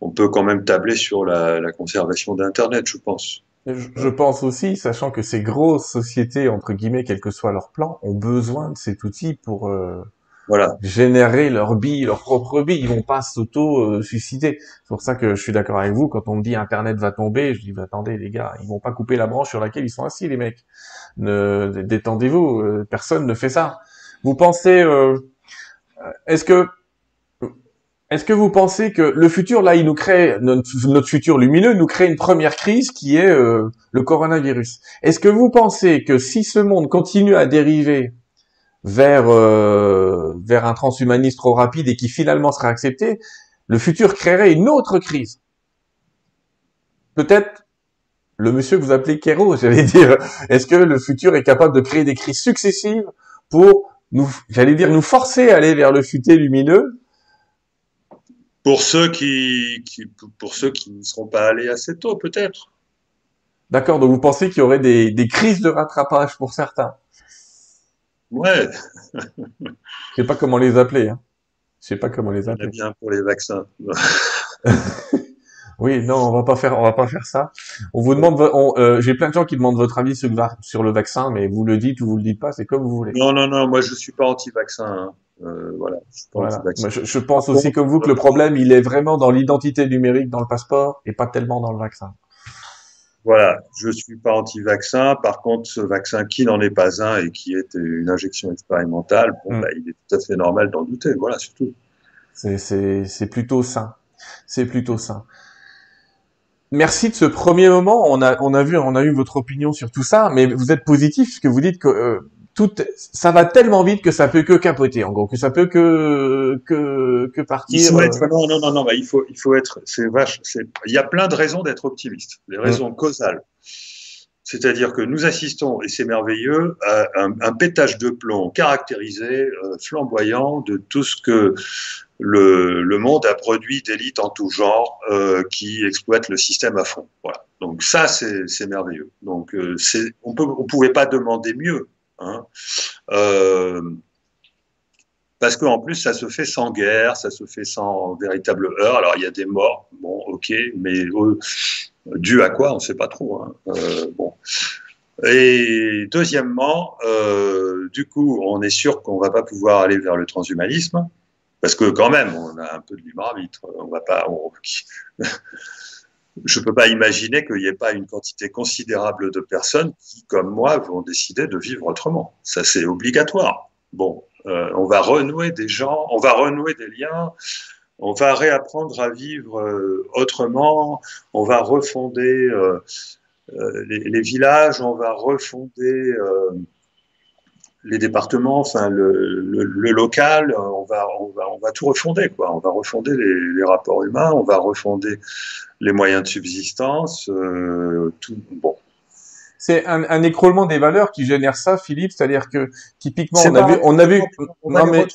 S2: On peut quand même tabler sur la, la conservation d'Internet, je pense.
S1: Je pense aussi, sachant que ces grosses sociétés, entre guillemets, quel que soit leur plan, ont besoin de cet outil pour euh, voilà. générer leur bille, leur propre bille. Ils vont pas s'auto-suicider. C'est pour ça que je suis d'accord avec vous. Quand on me dit Internet va tomber, je dis bah, attendez les gars, ils vont pas couper la branche sur laquelle ils sont assis les mecs. Ne, détendez-vous. Euh, personne ne fait ça. Vous pensez, euh, est-ce que est-ce que vous pensez que le futur, là, il nous crée, notre, futur lumineux nous crée une première crise qui est euh, le coronavirus Est-ce que vous pensez que si ce monde continue à dériver vers vers un transhumanisme trop rapide et qui finalement serait accepté, le futur créerait une autre crise. Peut-être le monsieur que vous appelez Kero, j'allais dire. Est-ce que le futur est capable de créer des crises successives pour nous, j'allais dire, nous forcer à aller vers le futé lumineux?
S2: Pour ceux qui, qui pour ceux qui ne seront pas allés assez tôt, peut-être.
S1: D'accord, donc vous pensez qu'il y aurait des, des crises de rattrapage pour certains?
S2: Ouais.
S1: Je sais pas comment les appeler. Hein. Je sais pas comment les appeler.
S2: bien pour les vaccins.
S1: oui, non, on va pas faire, on va pas faire ça. On vous demande, euh, j'ai plein de gens qui demandent votre avis sur, sur, le vaccin, mais vous le dites ou vous le dites pas, c'est comme vous voulez.
S2: Non, non, non, moi je suis pas anti-vaccin. Hein. Euh, voilà.
S1: Je, je, je, pense aussi comme vous que le problème, il est vraiment dans l'identité numérique dans le passeport et pas tellement dans le vaccin.
S2: Voilà, je suis pas anti-vaccin. Par contre, ce vaccin qui n'en est pas un et qui est une injection expérimentale, bon, mm. bah, il est tout à fait normal d'en douter. Voilà, surtout.
S1: C'est plutôt sain. C'est plutôt sain. Merci de ce premier moment. On a, on a vu, on a eu votre opinion sur tout ça, mais vous êtes positif puisque vous dites que euh, tout, ça va tellement vite que ça peut que capoter, en gros, que ça peut que que, que partir.
S2: Être, non, non, non, non, il faut, il faut être, c'est vache, c'est, il y a plein de raisons d'être optimiste, des raisons mmh. causales. C'est-à-dire que nous assistons, et c'est merveilleux, à un, un, pétage de plomb caractérisé, euh, flamboyant de tout ce que le, le monde a produit d'élites en tout genre euh, qui exploitent le système à fond. Voilà. Donc ça, c'est merveilleux. Donc euh, on on pouvait pas demander mieux. Hein. Euh, parce qu'en plus, ça se fait sans guerre, ça se fait sans véritable heurts. Alors, il y a des morts, bon, ok, mais euh, dû à quoi, on ne sait pas trop. Hein. Euh, bon. Et deuxièmement, du coup, on est sûr qu'on va pas pouvoir aller vers le transhumanisme, parce que quand même, on a un peu de libre arbitre. On va pas. Je ne peux pas imaginer qu'il n'y ait pas une quantité considérable de personnes qui, comme moi, vont décider de vivre autrement. Ça, c'est obligatoire. Bon, euh, on va renouer des gens, on va renouer des liens, on va réapprendre à vivre euh, autrement, on va refonder euh, les, les, villages, on va refonder les départements, enfin le, le, le, local, on va, on va, on va tout refonder quoi. On va refonder les, les rapports humains, on va refonder les moyens de subsistance, euh, tout. Bon.
S1: C'est un, un, écroulement des valeurs qui génère ça, Philippe. C'est-à-dire que typiquement, on a, vu, on a vu,
S2: non mais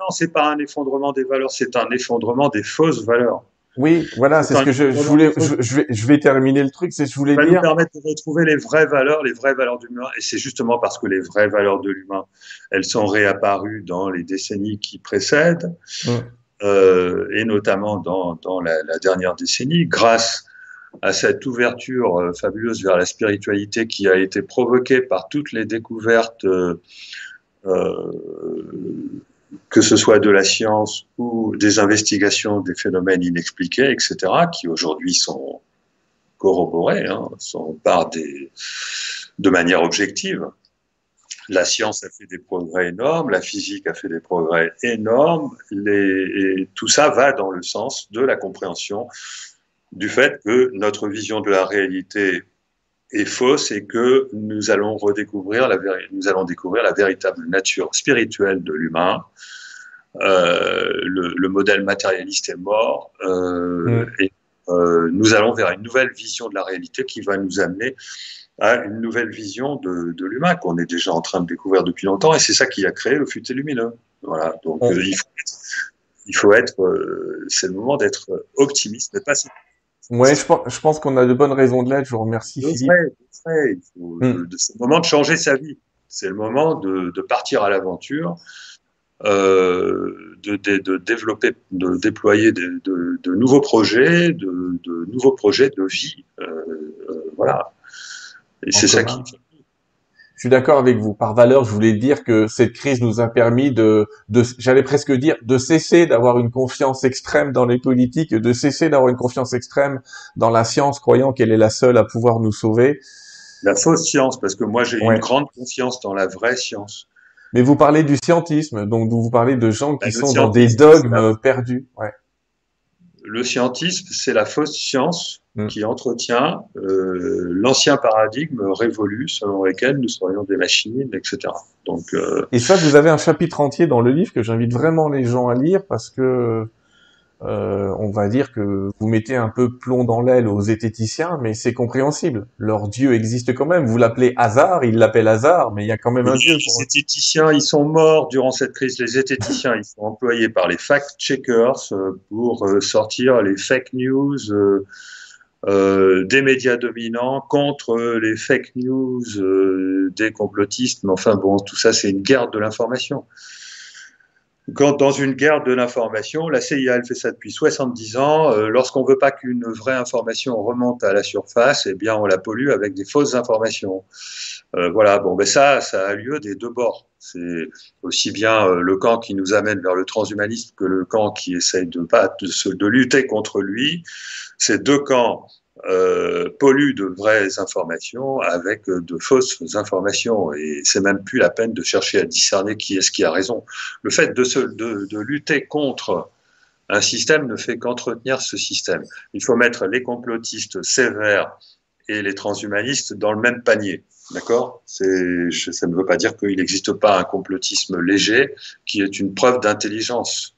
S2: non, c'est pas un effondrement des valeurs, c'est un effondrement des fausses valeurs.
S1: Oui, voilà, c'est ce que je, je voulais. Je, vais, je vais terminer le truc. C'est ce que je voulais
S2: ça
S1: dire.
S2: nous permettre de retrouver les vraies valeurs, les vraies valeurs de l'humain. Et c'est justement parce que les vraies valeurs de l'humain, elles sont réapparues dans les décennies qui précèdent, euh, et notamment dans, dans la, la, dernière décennie, grâce à cette ouverture euh, fabuleuse vers la spiritualité qui a été provoquée par toutes les découvertes. Euh, euh que ce soit de la science ou des investigations des phénomènes inexpliqués, etc., qui aujourd'hui sont corroborés, hein, sont par des, de manière objective. La science a fait des progrès énormes, la physique a fait des progrès énormes, et tout ça va dans le sens de la compréhension du fait que notre vision de la réalité est fausse et que nous allons redécouvrir nous allons découvrir la véritable nature spirituelle de l'humain. Euh, le, le, modèle matérialiste est mort euh, mm. et euh, nous allons vers une nouvelle vision de la réalité qui va nous amener à une nouvelle vision de, de l'humain qu'on est déjà en train de découvrir depuis longtemps et c'est ça qui a créé le futé lumineux. Voilà, donc mm. il faut être, il faut être c'est le moment d'être optimiste, mais pas
S1: Ouais, je pense, je pense qu'on a de bonnes raisons de l'être. Je vous remercie, Philippe.
S2: Vrai, mm. C'est le moment de changer sa vie. C'est le moment de, de partir à l'aventure. Euh, de, de, de, développer, de déployer de, de nouveaux projets, de, nouveaux projets de vie. Euh, euh, voilà. Et c'est ça qui.
S1: Je suis d'accord avec vous. Par valeur, je voulais dire que cette crise nous a permis de, de j'allais presque dire, de cesser d'avoir une confiance extrême dans les politiques, de cesser d'avoir une confiance extrême dans la science, croyant qu'elle est la seule à pouvoir nous sauver.
S2: La fausse science, parce que moi j'ai une grande confiance dans la vraie science.
S1: Mais vous parlez du scientisme, donc vous parlez de gens qui ben, sont dans des dogmes perdus. Ouais.
S2: Le scientisme, c'est la fausse science mm. qui entretient euh, l'ancien paradigme révolu selon lequel nous serions des machines, etc. Donc, euh...
S1: Et ça, vous avez un chapitre entier dans le livre que j'invite vraiment les gens à lire parce que euh, on va dire que vous mettez un peu plomb dans l'aile aux zététiciens, mais c'est compréhensible. Leur Dieu existe quand même. Vous l'appelez hasard, il l'appelle hasard, mais il y a quand même un Dieu.
S2: Les zététiciens, ils sont morts durant cette crise. Les zététiciens, ils sont employés par les fact-checkers euh, pour euh, sortir les fake news euh, des médias dominants contre les fake news des complotistes. Mais enfin bon, tout ça, c'est une guerre de l'information quand dans une guerre de l'information, la CIA elle fait ça depuis 70 ans. Euh, Lorsqu'on veut pas qu'une vraie information remonte à la surface, eh bien on la pollue avec des fausses informations. Euh, voilà, bon, ben ça, ça a lieu des deux bords. C'est aussi bien euh, le camp qui nous amène vers le transhumanisme que le camp qui essaye de, de, de lutter contre lui. Ces deux camps euh, pollue de vraies informations avec de fausses informations. Et c'est même plus la peine de chercher à discerner qui est-ce qui a raison. Le fait de, se, de, de lutter contre un système ne fait qu'entretenir ce système. Il faut mettre les complotistes sévères et les transhumanistes dans le même panier. D'accord? Ça ne veut pas dire qu'il n'existe pas un complotisme léger qui est une preuve d'intelligence.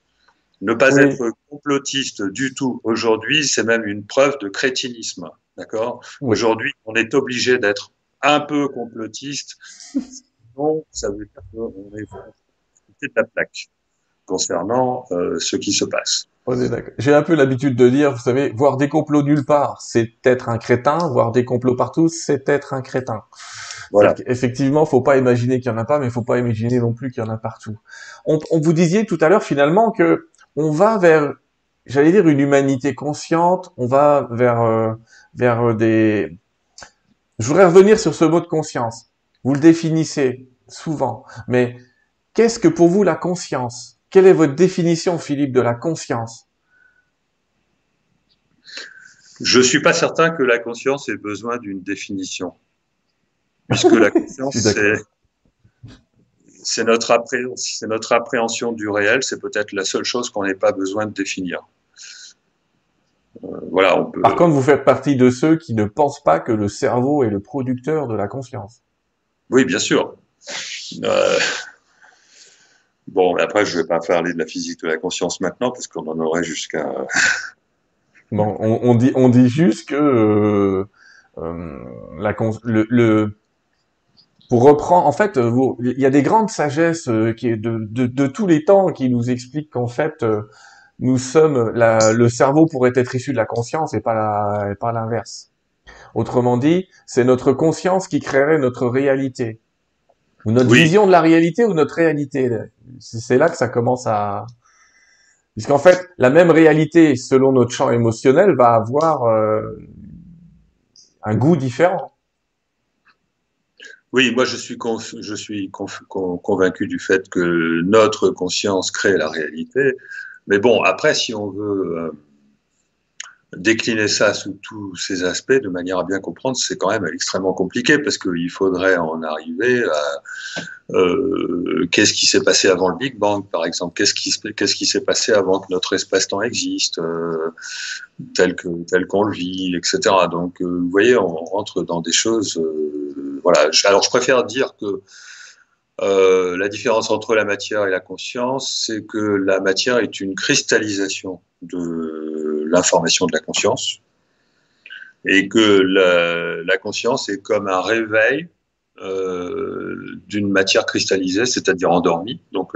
S2: Ne pas être complotiste du tout aujourd'hui, c'est même une preuve de crétinisme. D'accord? Aujourd'hui, on est obligé d'être un peu complotiste. Sinon, ça veut dire qu'on est de la plaque concernant euh, ce qui se passe.
S1: J'ai un peu l'habitude de dire, vous savez, voir des complots nulle part, c'est être un crétin. Voir des complots partout, c'est être un crétin. Voilà. Effectivement, faut pas imaginer qu'il y en a pas, mais faut pas imaginer non plus qu'il y en a partout. On, on vous disiez tout à l'heure finalement que on va vers, j'allais dire une humanité consciente, on va vers euh, vers euh, des. Je voudrais revenir sur ce mot de conscience. Vous le définissez souvent, mais qu'est-ce que pour vous la conscience? Quelle est votre définition, Philippe, de la conscience?
S2: Je suis pas certain que la conscience ait besoin d'une définition, puisque la conscience c'est c'est notre, notre appréhension du réel, c'est peut-être la seule chose qu'on n'ait pas besoin de définir.
S1: Euh, voilà, on peut... Par contre, vous faites partie de ceux qui ne pensent pas que le cerveau est le producteur de la conscience.
S2: Oui, bien sûr. Euh... Bon, après, je ne vais pas parler de la physique de la conscience maintenant, parce qu'on en aurait jusqu'à...
S1: bon, on, dit, on dit juste que euh, euh la, le, le pour reprendre, en fait, euh, il y a des grandes sagesses euh, qui de, de, de tous les temps qui nous expliquent qu'en fait, euh, nous sommes la, le cerveau pourrait être issu de la conscience et pas la, et pas l'inverse. Autrement dit, c'est notre conscience qui créerait notre réalité, ou notre vision de la réalité ou notre réalité. C'est là que ça commence à, puisqu'en fait, la même réalité selon notre champ émotionnel va avoir un goût différent.
S2: Oui, moi je suis, je suis convaincu du fait que notre conscience crée la réalité. Mais bon, après, si on veut euh, décliner ça sous tous ces aspects de manière à bien comprendre, c'est quand même extrêmement compliqué parce qu'il faudrait en arriver à euh, qu'est-ce qui s'est passé avant le Big Bang, par exemple, qu'est-ce qui s'est passé avant que notre espace-temps existe, euh, tel tel qu'on le vit, etc. Donc, euh, vous voyez, on rentre dans des choses voilà. Alors, je préfère dire que la différence entre la matière et la conscience, c'est que la matière est une cristallisation de l'information de la conscience et que la, conscience est comme un réveil euh, d'une matière cristallisée, c'est-à-dire endormie. Donc,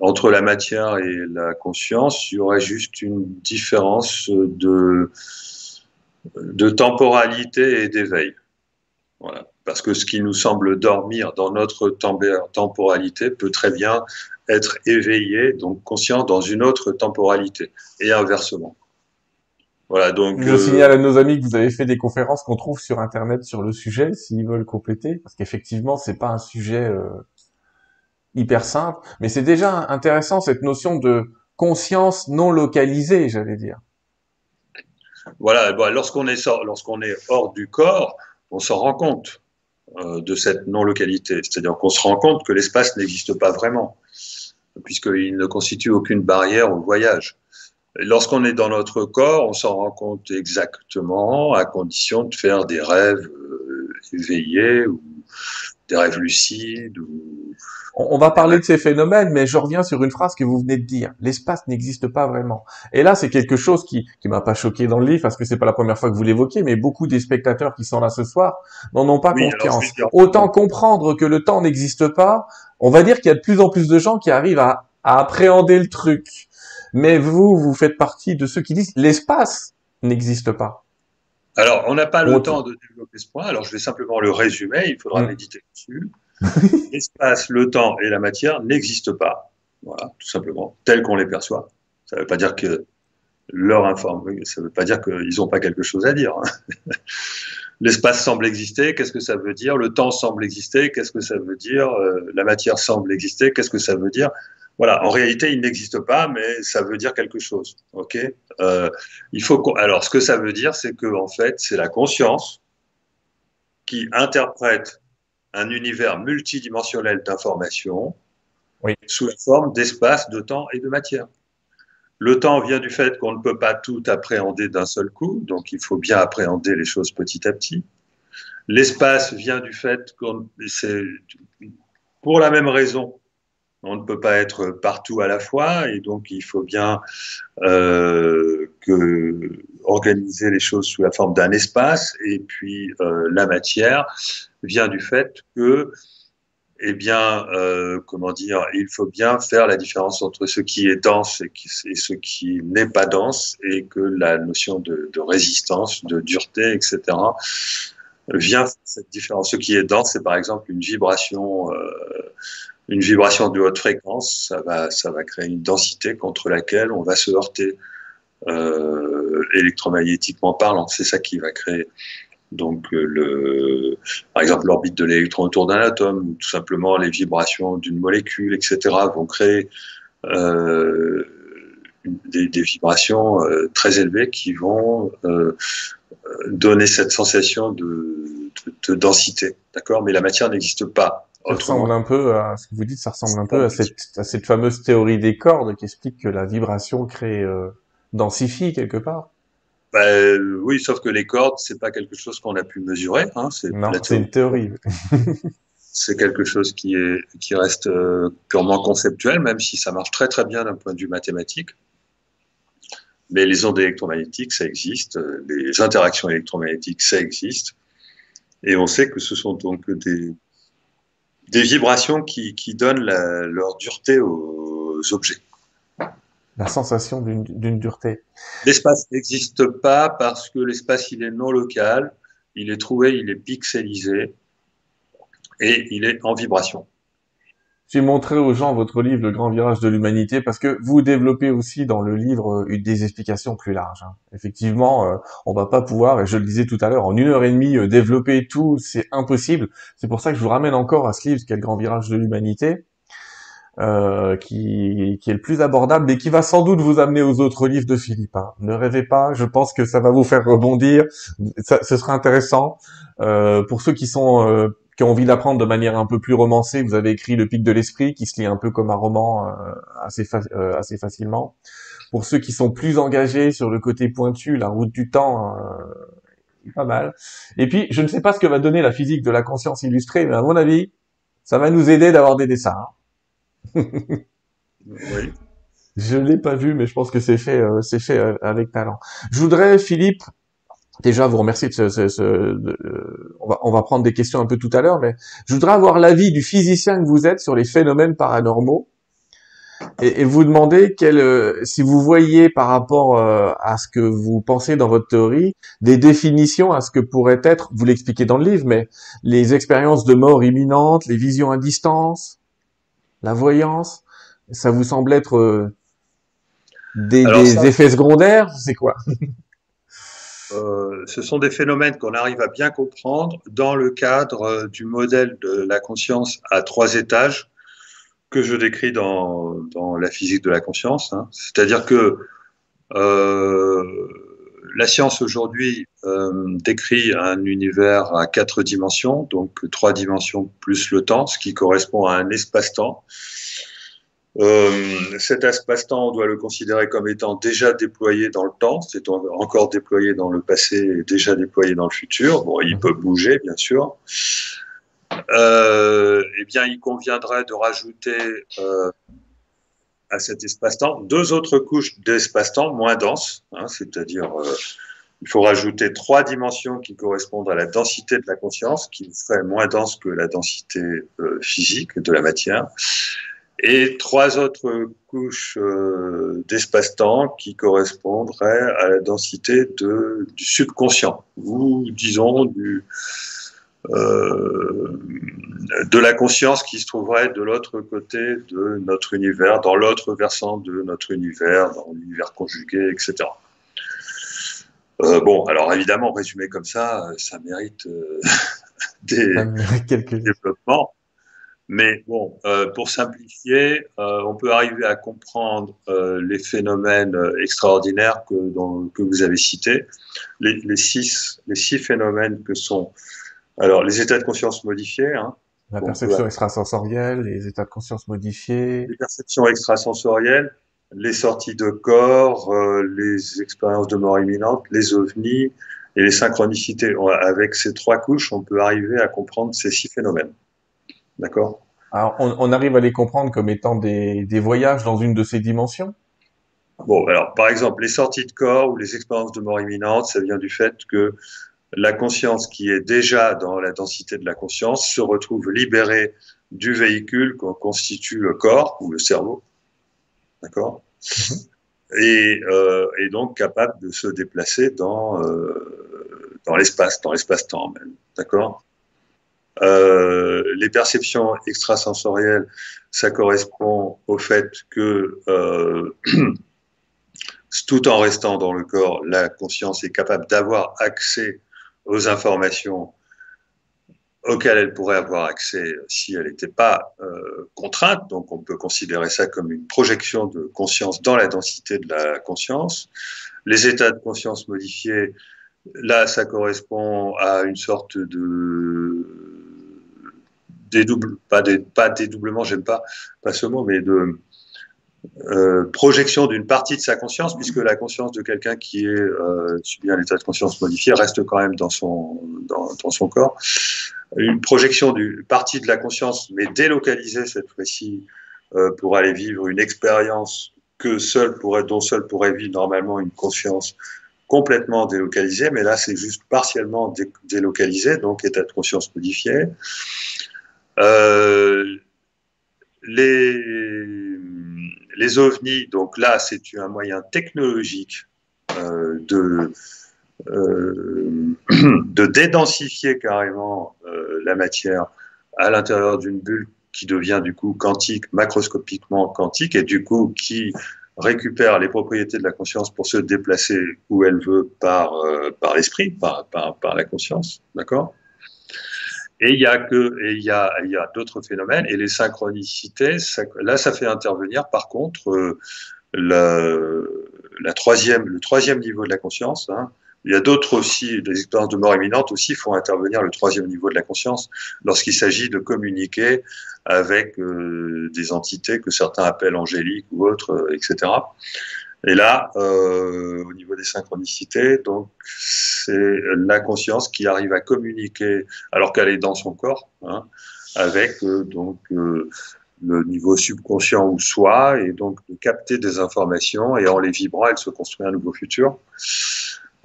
S2: entre la matière et la conscience, il y aurait juste une différence de, de temporalité et d'éveil. Parce que ce qui nous semble dormir dans notre temporalité peut très bien être éveillé, donc conscient dans une autre temporalité, et inversement.
S1: Voilà, donc. Je euh, signale à nos amis que vous avez fait des conférences qu'on trouve sur Internet sur le sujet, s'ils veulent compléter, parce qu'effectivement, c'est pas un sujet euh, hyper simple, mais c'est déjà intéressant cette notion de conscience non localisée, j'allais dire.
S2: Voilà, lorsqu'on est, lorsqu'on est hors du corps, on s'en rend compte. Euh, de cette non-localité. C'est-à-dire qu'on se rend compte que l'espace n'existe pas vraiment, puisqu'il ne constitue aucune barrière au voyage. Lorsqu'on est dans notre corps, on s'en rend compte exactement, à condition de faire des rêves euh, éveillés ou des rêves lucides.
S1: On, va parler de ces phénomènes, mais je reviens sur une phrase que vous venez de dire. L'espace n'existe pas vraiment. Et là, c'est quelque chose qui qui m'a pas choqué dans le livre, parce que c'est pas la première fois que vous l'évoquez, mais beaucoup des spectateurs qui sont là ce soir n'en ont pas confiance. Autant comprendre que le temps n'existe pas, on va dire qu'il y a de plus en plus de gens qui arrivent à, à appréhender le truc. Mais vous, vous faites partie de ceux qui disent l'espace n'existe pas.
S2: Alors, on n'a pas le temps de développer ce point, alors je vais simplement le résumer, il faudra mm. méditer dessus. L'espace, le temps et la matière n'existent pas. Voilà, tout simplement, tels qu'on les perçoit. Ça ne veut pas dire que leur informe, ça ne veut pas dire qu'ils n'ont pas quelque chose à dire. Hein. L'espace semble exister, qu'est-ce que ça veut dire? Le temps semble exister, qu'est-ce que ça veut dire? Euh, La matière semble exister, qu'est-ce que ça veut dire? Voilà, en réalité, il n'existe pas, mais ça veut dire quelque chose. Ok? Euh, Il faut. Alors, ce que ça veut dire, c'est que en fait, c'est la conscience qui interprète un univers multidimensionnel d'information sous la forme d'espace, de temps et de matière. Le temps vient du fait qu'on ne peut pas tout appréhender d'un seul coup, donc il faut bien appréhender les choses petit à petit. L'espace vient du fait qu'on, c'est pour la même raison, on ne peut pas être partout à la fois et donc il faut bien euh, organiser les choses sous la forme d'un espace et puis euh, la matière vient du fait que eh bien, euh, comment dire, il faut bien faire la différence entre ce qui est dense et, ce qui n'est pas dense, et que la notion de, résistance, de dureté, etc., vient cette différence. Ce qui est dense, c'est par exemple une vibration une vibration de haute fréquence, ça va, ça va créer une densité contre laquelle on va se heurter euh, électromagnétiquement parlant. C'est ça qui va créer donc le, par exemple l'orbite de l'électron autour d'un atome, ou tout simplement les vibrations d'une molécule, etc. vont créer euh, des, des, vibrations euh, très élevées qui vont euh, donner cette sensation de, de, de densité, d'accord? Mais la matière n'existe pas
S1: ça ressemble un peu à ce que vous dites, ça ressemble un peu à cette, à cette fameuse théorie des cordes qui explique que la vibration crée euh, densifie quelque part.
S2: Bah, oui, sauf que les cordes, c'est pas quelque chose qu'on a pu mesurer. Hein,
S1: c'est non, c'est une théorie.
S2: c'est quelque chose qui est qui reste euh, purement conceptuel, même si ça marche très très bien d'un point de vue mathématique. Mais les ondes électromagnétiques, ça existe. Les interactions électromagnétiques, ça existe. Et on sait que ce sont donc des, des vibrations qui, qui donnent leur dureté aux objets.
S1: La sensation d'une dureté.
S2: L'espace n'existe pas parce que l'espace il est non local, il est trouvé, il est pixelisé et il est en vibration.
S1: J'ai montré aux gens votre livre Le Grand Virage de l'Humanité parce que vous développez aussi dans le livre euh, des explications plus larges. Hein. Effectivement, euh, on va pas pouvoir, et je le disais tout à l'heure, en une heure et demie euh, développer tout, c'est impossible. C'est pour ça que je vous ramène encore à ce livre qui est Le Grand Virage de l'Humanité, euh, qui, qui, est le plus abordable et qui va sans doute vous amener aux autres livres de Philippe. Hein. Ne rêvez pas, je pense que ça va vous faire rebondir. Ça, ce sera intéressant pour ceux qui sont qui ont envie d'apprendre de manière un peu plus romancée, vous avez écrit Le Pic de l'Esprit, qui se lit un peu comme un roman euh, assez, euh, assez facilement. Pour ceux qui sont plus engagés sur le côté pointu, La Route du Temps, euh, pas mal. Et puis, je ne sais pas ce que va donner la physique de la conscience illustrée, mais à mon avis, ça va nous aider d'avoir des dessins. Hein. oui. Je l'ai pas vu, mais je pense que c'est fait, c'est fait avec talent. Je voudrais, Philippe, déjà vous remercier de ce, ce, euh, on, va, on va prendre des questions un peu tout à l'heure, mais je voudrais avoir l'avis du physicien que vous êtes sur les phénomènes paranormaux et, et vous demander quel, euh, si vous voyez par rapport euh, à ce que vous pensez dans votre théorie des définitions à ce que pourrait être, vous l'expliquez dans le livre, mais les expériences de mort imminente, les visions à distance, la voyance, ça vous semble être des, des effets secondaires, c'est quoi?
S2: Euh, ce sont des phénomènes qu'on arrive à bien comprendre dans le cadre euh, du modèle de la conscience à trois étages que je décris dans, la physique de la conscience. Hein. C'est-à-dire que euh, la science aujourd'hui décrit un univers à quatre dimensions, donc trois dimensions plus le temps, ce qui correspond à un espace-temps. Euh, cet espace-temps, on doit le considérer comme étant déjà déployé dans le temps, c'est encore déployé dans le passé et déjà déployé dans le futur. Bon, il peut bouger, bien sûr. euh, eh bien, il conviendrait de rajouter euh, à cet espace-temps deux autres couches d'espace-temps moins denses, hein, c'est-à-dire il faut rajouter trois dimensions qui correspondent à la densité de la conscience, qui serait moins dense que la densité physique de la matière, et trois autres couches euh, d'espace-temps qui correspondraient à la densité de, du subconscient, ou disons du, euh, de la conscience qui se trouverait de l'autre côté de notre univers, dans l'autre versant de notre univers, dans l'univers conjugué, etc. Euh, bon, alors évidemment, résumé comme ça, ça mérite des quelques développements. Mais bon, euh, pour simplifier, euh, on peut arriver à comprendre euh, les phénomènes extraordinaires que, dont, que vous avez cités, les, les, six, les six phénomènes que sont alors les états de conscience modifiés. Hein,
S1: la perception extrasensorielle, les états de conscience modifiés.
S2: Les perceptions extrasensorielles, les sorties de corps, euh, les expériences de mort imminente, les ovnis et les synchronicités. Avec ces trois couches, on peut arriver à comprendre ces six phénomènes. D'accord
S1: Alors, on, on, arrive à les comprendre comme étant des, des voyages dans une de ces dimensions?
S2: Bon, alors, par exemple, les sorties de corps ou les expériences de mort imminente, ça vient du fait que la conscience qui est déjà dans la densité de la conscience se retrouve libérée du véhicule qu'on constitue le corps ou le cerveau. D'accord? Mmh. et, euh, et, donc capable de se déplacer dans, euh, dans l'espace, dans l'espace-temps même. D'accord? Euh, les perceptions extrasensorielles, ça correspond au fait que euh, tout en restant dans le corps, la conscience est capable d'avoir accès aux informations auxquelles elle pourrait avoir accès si elle n'était pas euh, contrainte. Donc on peut considérer ça comme une projection de conscience dans la densité de la conscience. Les états de conscience modifiés, là ça correspond à une sorte de pas, des, pas dédoublement, j'aime pas, pas ce mot, mais de euh, projection d'une partie de sa conscience, puisque la conscience de quelqu'un qui est euh, subit un état de conscience modifié reste quand même dans son, dans, son corps. Une projection d'une partie de la conscience, mais délocalisée cette fois-ci, euh, pour aller vivre une expérience que seul pourrait, dont seul pourrait vivre normalement une conscience complètement délocalisée, mais là c'est juste partiellement dé délocalisé, donc état de conscience modifié. Euh, les, ovnis, donc là, c'est un moyen technologique euh, de, euh, de dédensifier carrément euh, la matière à l'intérieur d'une bulle qui devient du coup quantique, macroscopiquement quantique, et du coup qui récupère les propriétés de la conscience pour se déplacer où elle veut par, l'esprit, par la conscience, d'accord? Et il y a que, et il y a, il y a d'autres phénomènes. Et les synchronicités, ça, là, ça fait intervenir, par contre, euh, la, troisième, le troisième niveau de la conscience. Hein. Il y a d'autres aussi, des expériences de mort imminente aussi font intervenir le troisième niveau de la conscience lorsqu'il s'agit de communiquer avec euh, des entités que certains appellent angéliques ou autres, euh, etc. Et là, euh, au niveau des synchronicités, donc c'est la conscience qui arrive à communiquer alors qu'elle est dans son corps, hein, avec euh, donc euh, le niveau subconscient ou soi, et donc de capter des informations et en les vibrant, elle se construit un nouveau futur.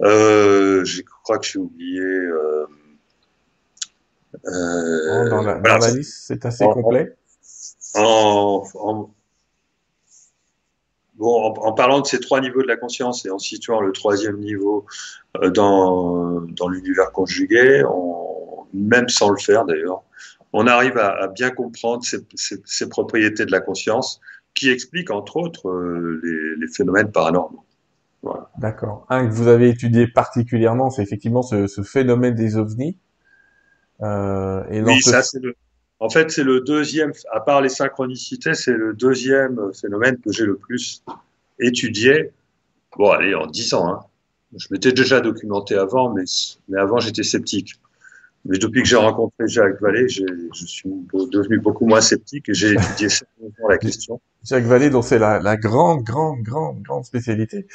S2: Euh, je crois que j'ai oublié. Euh,
S1: oh, dans la, voilà, dans la liste, c'est assez en, complet.
S2: En, en, Bon, en, en, parlant de ces trois niveaux de la conscience et en situant le troisième niveau euh, dans, dans l'univers conjugué, on, même sans le faire d'ailleurs, on arrive à, à bien comprendre ces, ces, ces, propriétés de la conscience qui expliquent entre autres euh, les, les, phénomènes paranormaux.
S1: Voilà. D'accord. Un que vous avez étudié particulièrement, c'est effectivement ce, ce, phénomène des ovnis.
S2: Euh, et oui, ça c'est le, en fait, c'est le deuxième, à part les synchronicités, c'est le deuxième phénomène que j'ai le plus étudié. Bon, allez, en dix ans. Hein. Je m'étais déjà documenté avant, mais, mais avant, j'étais sceptique. Mais depuis que j'ai rencontré Jacques Vallée, je suis devenu beaucoup moins sceptique et j'ai étudié sérieusement la question.
S1: Jacques Vallée, dont c'est la, la, grande, grande, grande, grande spécialité,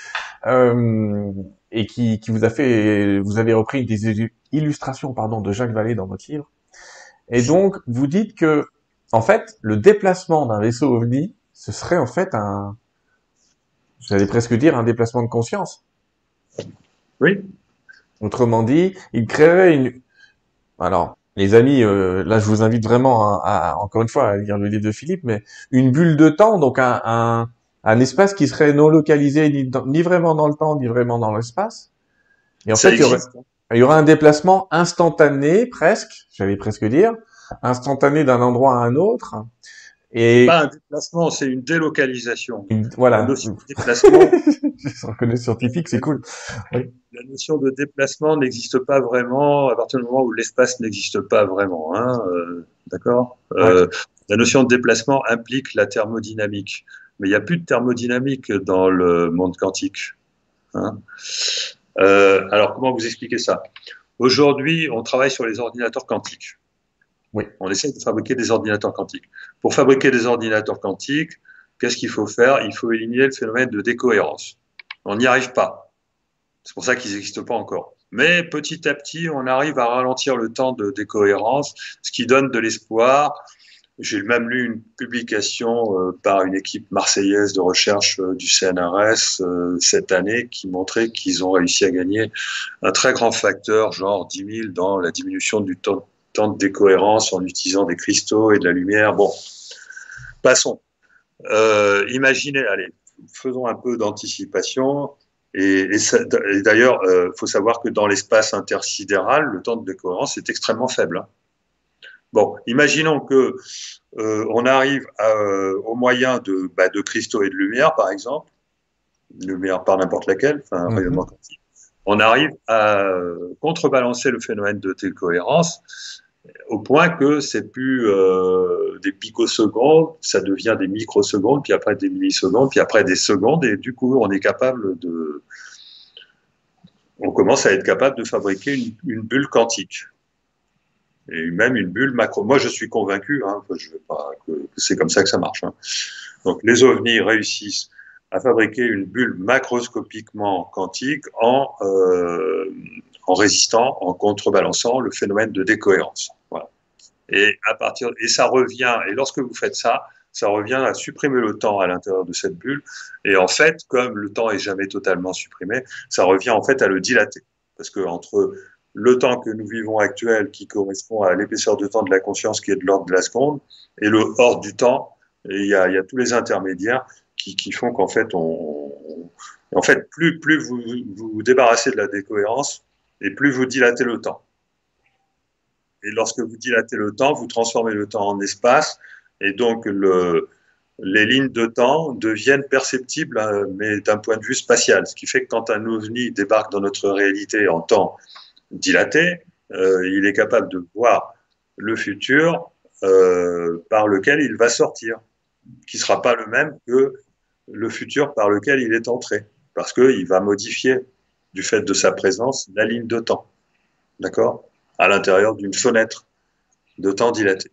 S1: euh, et qui, qui vous a fait, vous avez repris des illustrations, pardon, de Jacques Vallée dans votre livre. Et donc, vous dites que, en fait, le déplacement d'un vaisseau ovni, ce serait en fait un, j'allais presque dire un déplacement de conscience.
S2: Oui.
S1: Autrement dit, il créerait une. Alors, les amis, euh, là, je vous invite vraiment à, encore une fois à lire le livre de Philippe, mais une bulle de temps, donc un, un, un espace qui serait non localisé ni, ni, vraiment dans le temps, ni vraiment dans l'espace. Et en fait, il y, aurait, il y aurait un déplacement instantané, presque, j'allais presque dire, instantané d'un endroit à un autre.
S2: Et pas un déplacement, c'est une délocalisation.
S1: voilà. La
S2: notion de déplacement.
S1: Je reconnais scientifique, c'est cool.
S2: Oui. La notion de déplacement n'existe pas vraiment à partir du moment où l'espace n'existe pas vraiment. Hein, euh, D'accord? Euh, la notion de déplacement implique la thermodynamique, mais il n'y a plus de thermodynamique dans le monde quantique. Hein? Euh, alors, comment vous expliquer ça? Aujourd'hui, on travaille sur les ordinateurs quantiques.
S1: Oui.
S2: On essaie de fabriquer des ordinateurs quantiques. Pour fabriquer des ordinateurs quantiques, qu'est-ce qu'il faut faire? Il faut éliminer le phénomène de décohérence. On n'y arrive pas. C'est pour ça qu'ils n'existent pas encore. Mais petit à petit, on arrive à ralentir le temps de décohérence, ce qui donne de l'espoir. J'ai même lu une publication euh, par une équipe marseillaise de recherche euh, du CNRS euh, cette année qui montrait qu'ils ont réussi à gagner un très grand facteur, genre 10 000 dans la diminution du temps de décohérence en utilisant des cristaux et de la lumière. Bon, passons. Imaginez, allez, faisons un peu d'anticipation. Et, d'ailleurs, il faut savoir que dans l'espace intersidéral, le temps de décohérence est extrêmement faible. Hein. Bon, imaginons que euh, on arrive à, euh, au moyen de, bah, de cristaux et de lumière, par exemple, lumière par n'importe laquelle, enfin, mm rayonnement quantique, on arrive à contrebalancer le phénomène de décohérence au point que c'est plus euh, des picosecondes, ça devient des microsecondes, puis après des millisecondes, puis après des secondes, et du coup, on est capable de, on commence à être capable de fabriquer une, une bulle quantique et même une bulle macro. Moi, je suis convaincu, hein, je vais pas, que, c'est comme ça que ça marche. Hein. Donc, les ovnis réussissent à fabriquer une bulle macroscopiquement quantique en euh, en résistant, en contrebalançant le phénomène de décohérence. Et à partir et ça revient et lorsque vous faites ça, ça revient à supprimer le temps à l'intérieur de cette bulle. Et en fait, comme le temps est jamais totalement supprimé, ça revient en fait à le dilater, parce que entre le temps que nous vivons actuel, qui correspond à l'épaisseur de temps de la conscience, qui est de l'ordre de la seconde, et le hors du temps, il y a, il y a tous les intermédiaires qui, font qu'en fait, on, en fait, plus, plus vous, vous vous débarrassez de la décohérence, et plus vous dilatez le temps. Et lorsque vous dilatez le temps, vous transformez le temps en espace, et donc le, les lignes de temps deviennent perceptibles, hein, mais d'un point de vue spatial. Ce qui fait que quand un ovni débarque dans notre réalité en temps dilaté, euh, il est capable de voir le futur euh, par lequel il va sortir, qui sera pas le même que le futur par lequel il est entré, parce qu'il va modifier du fait de sa présence, la ligne de temps. D'accord À l'intérieur d'une fenêtre de temps dilaté.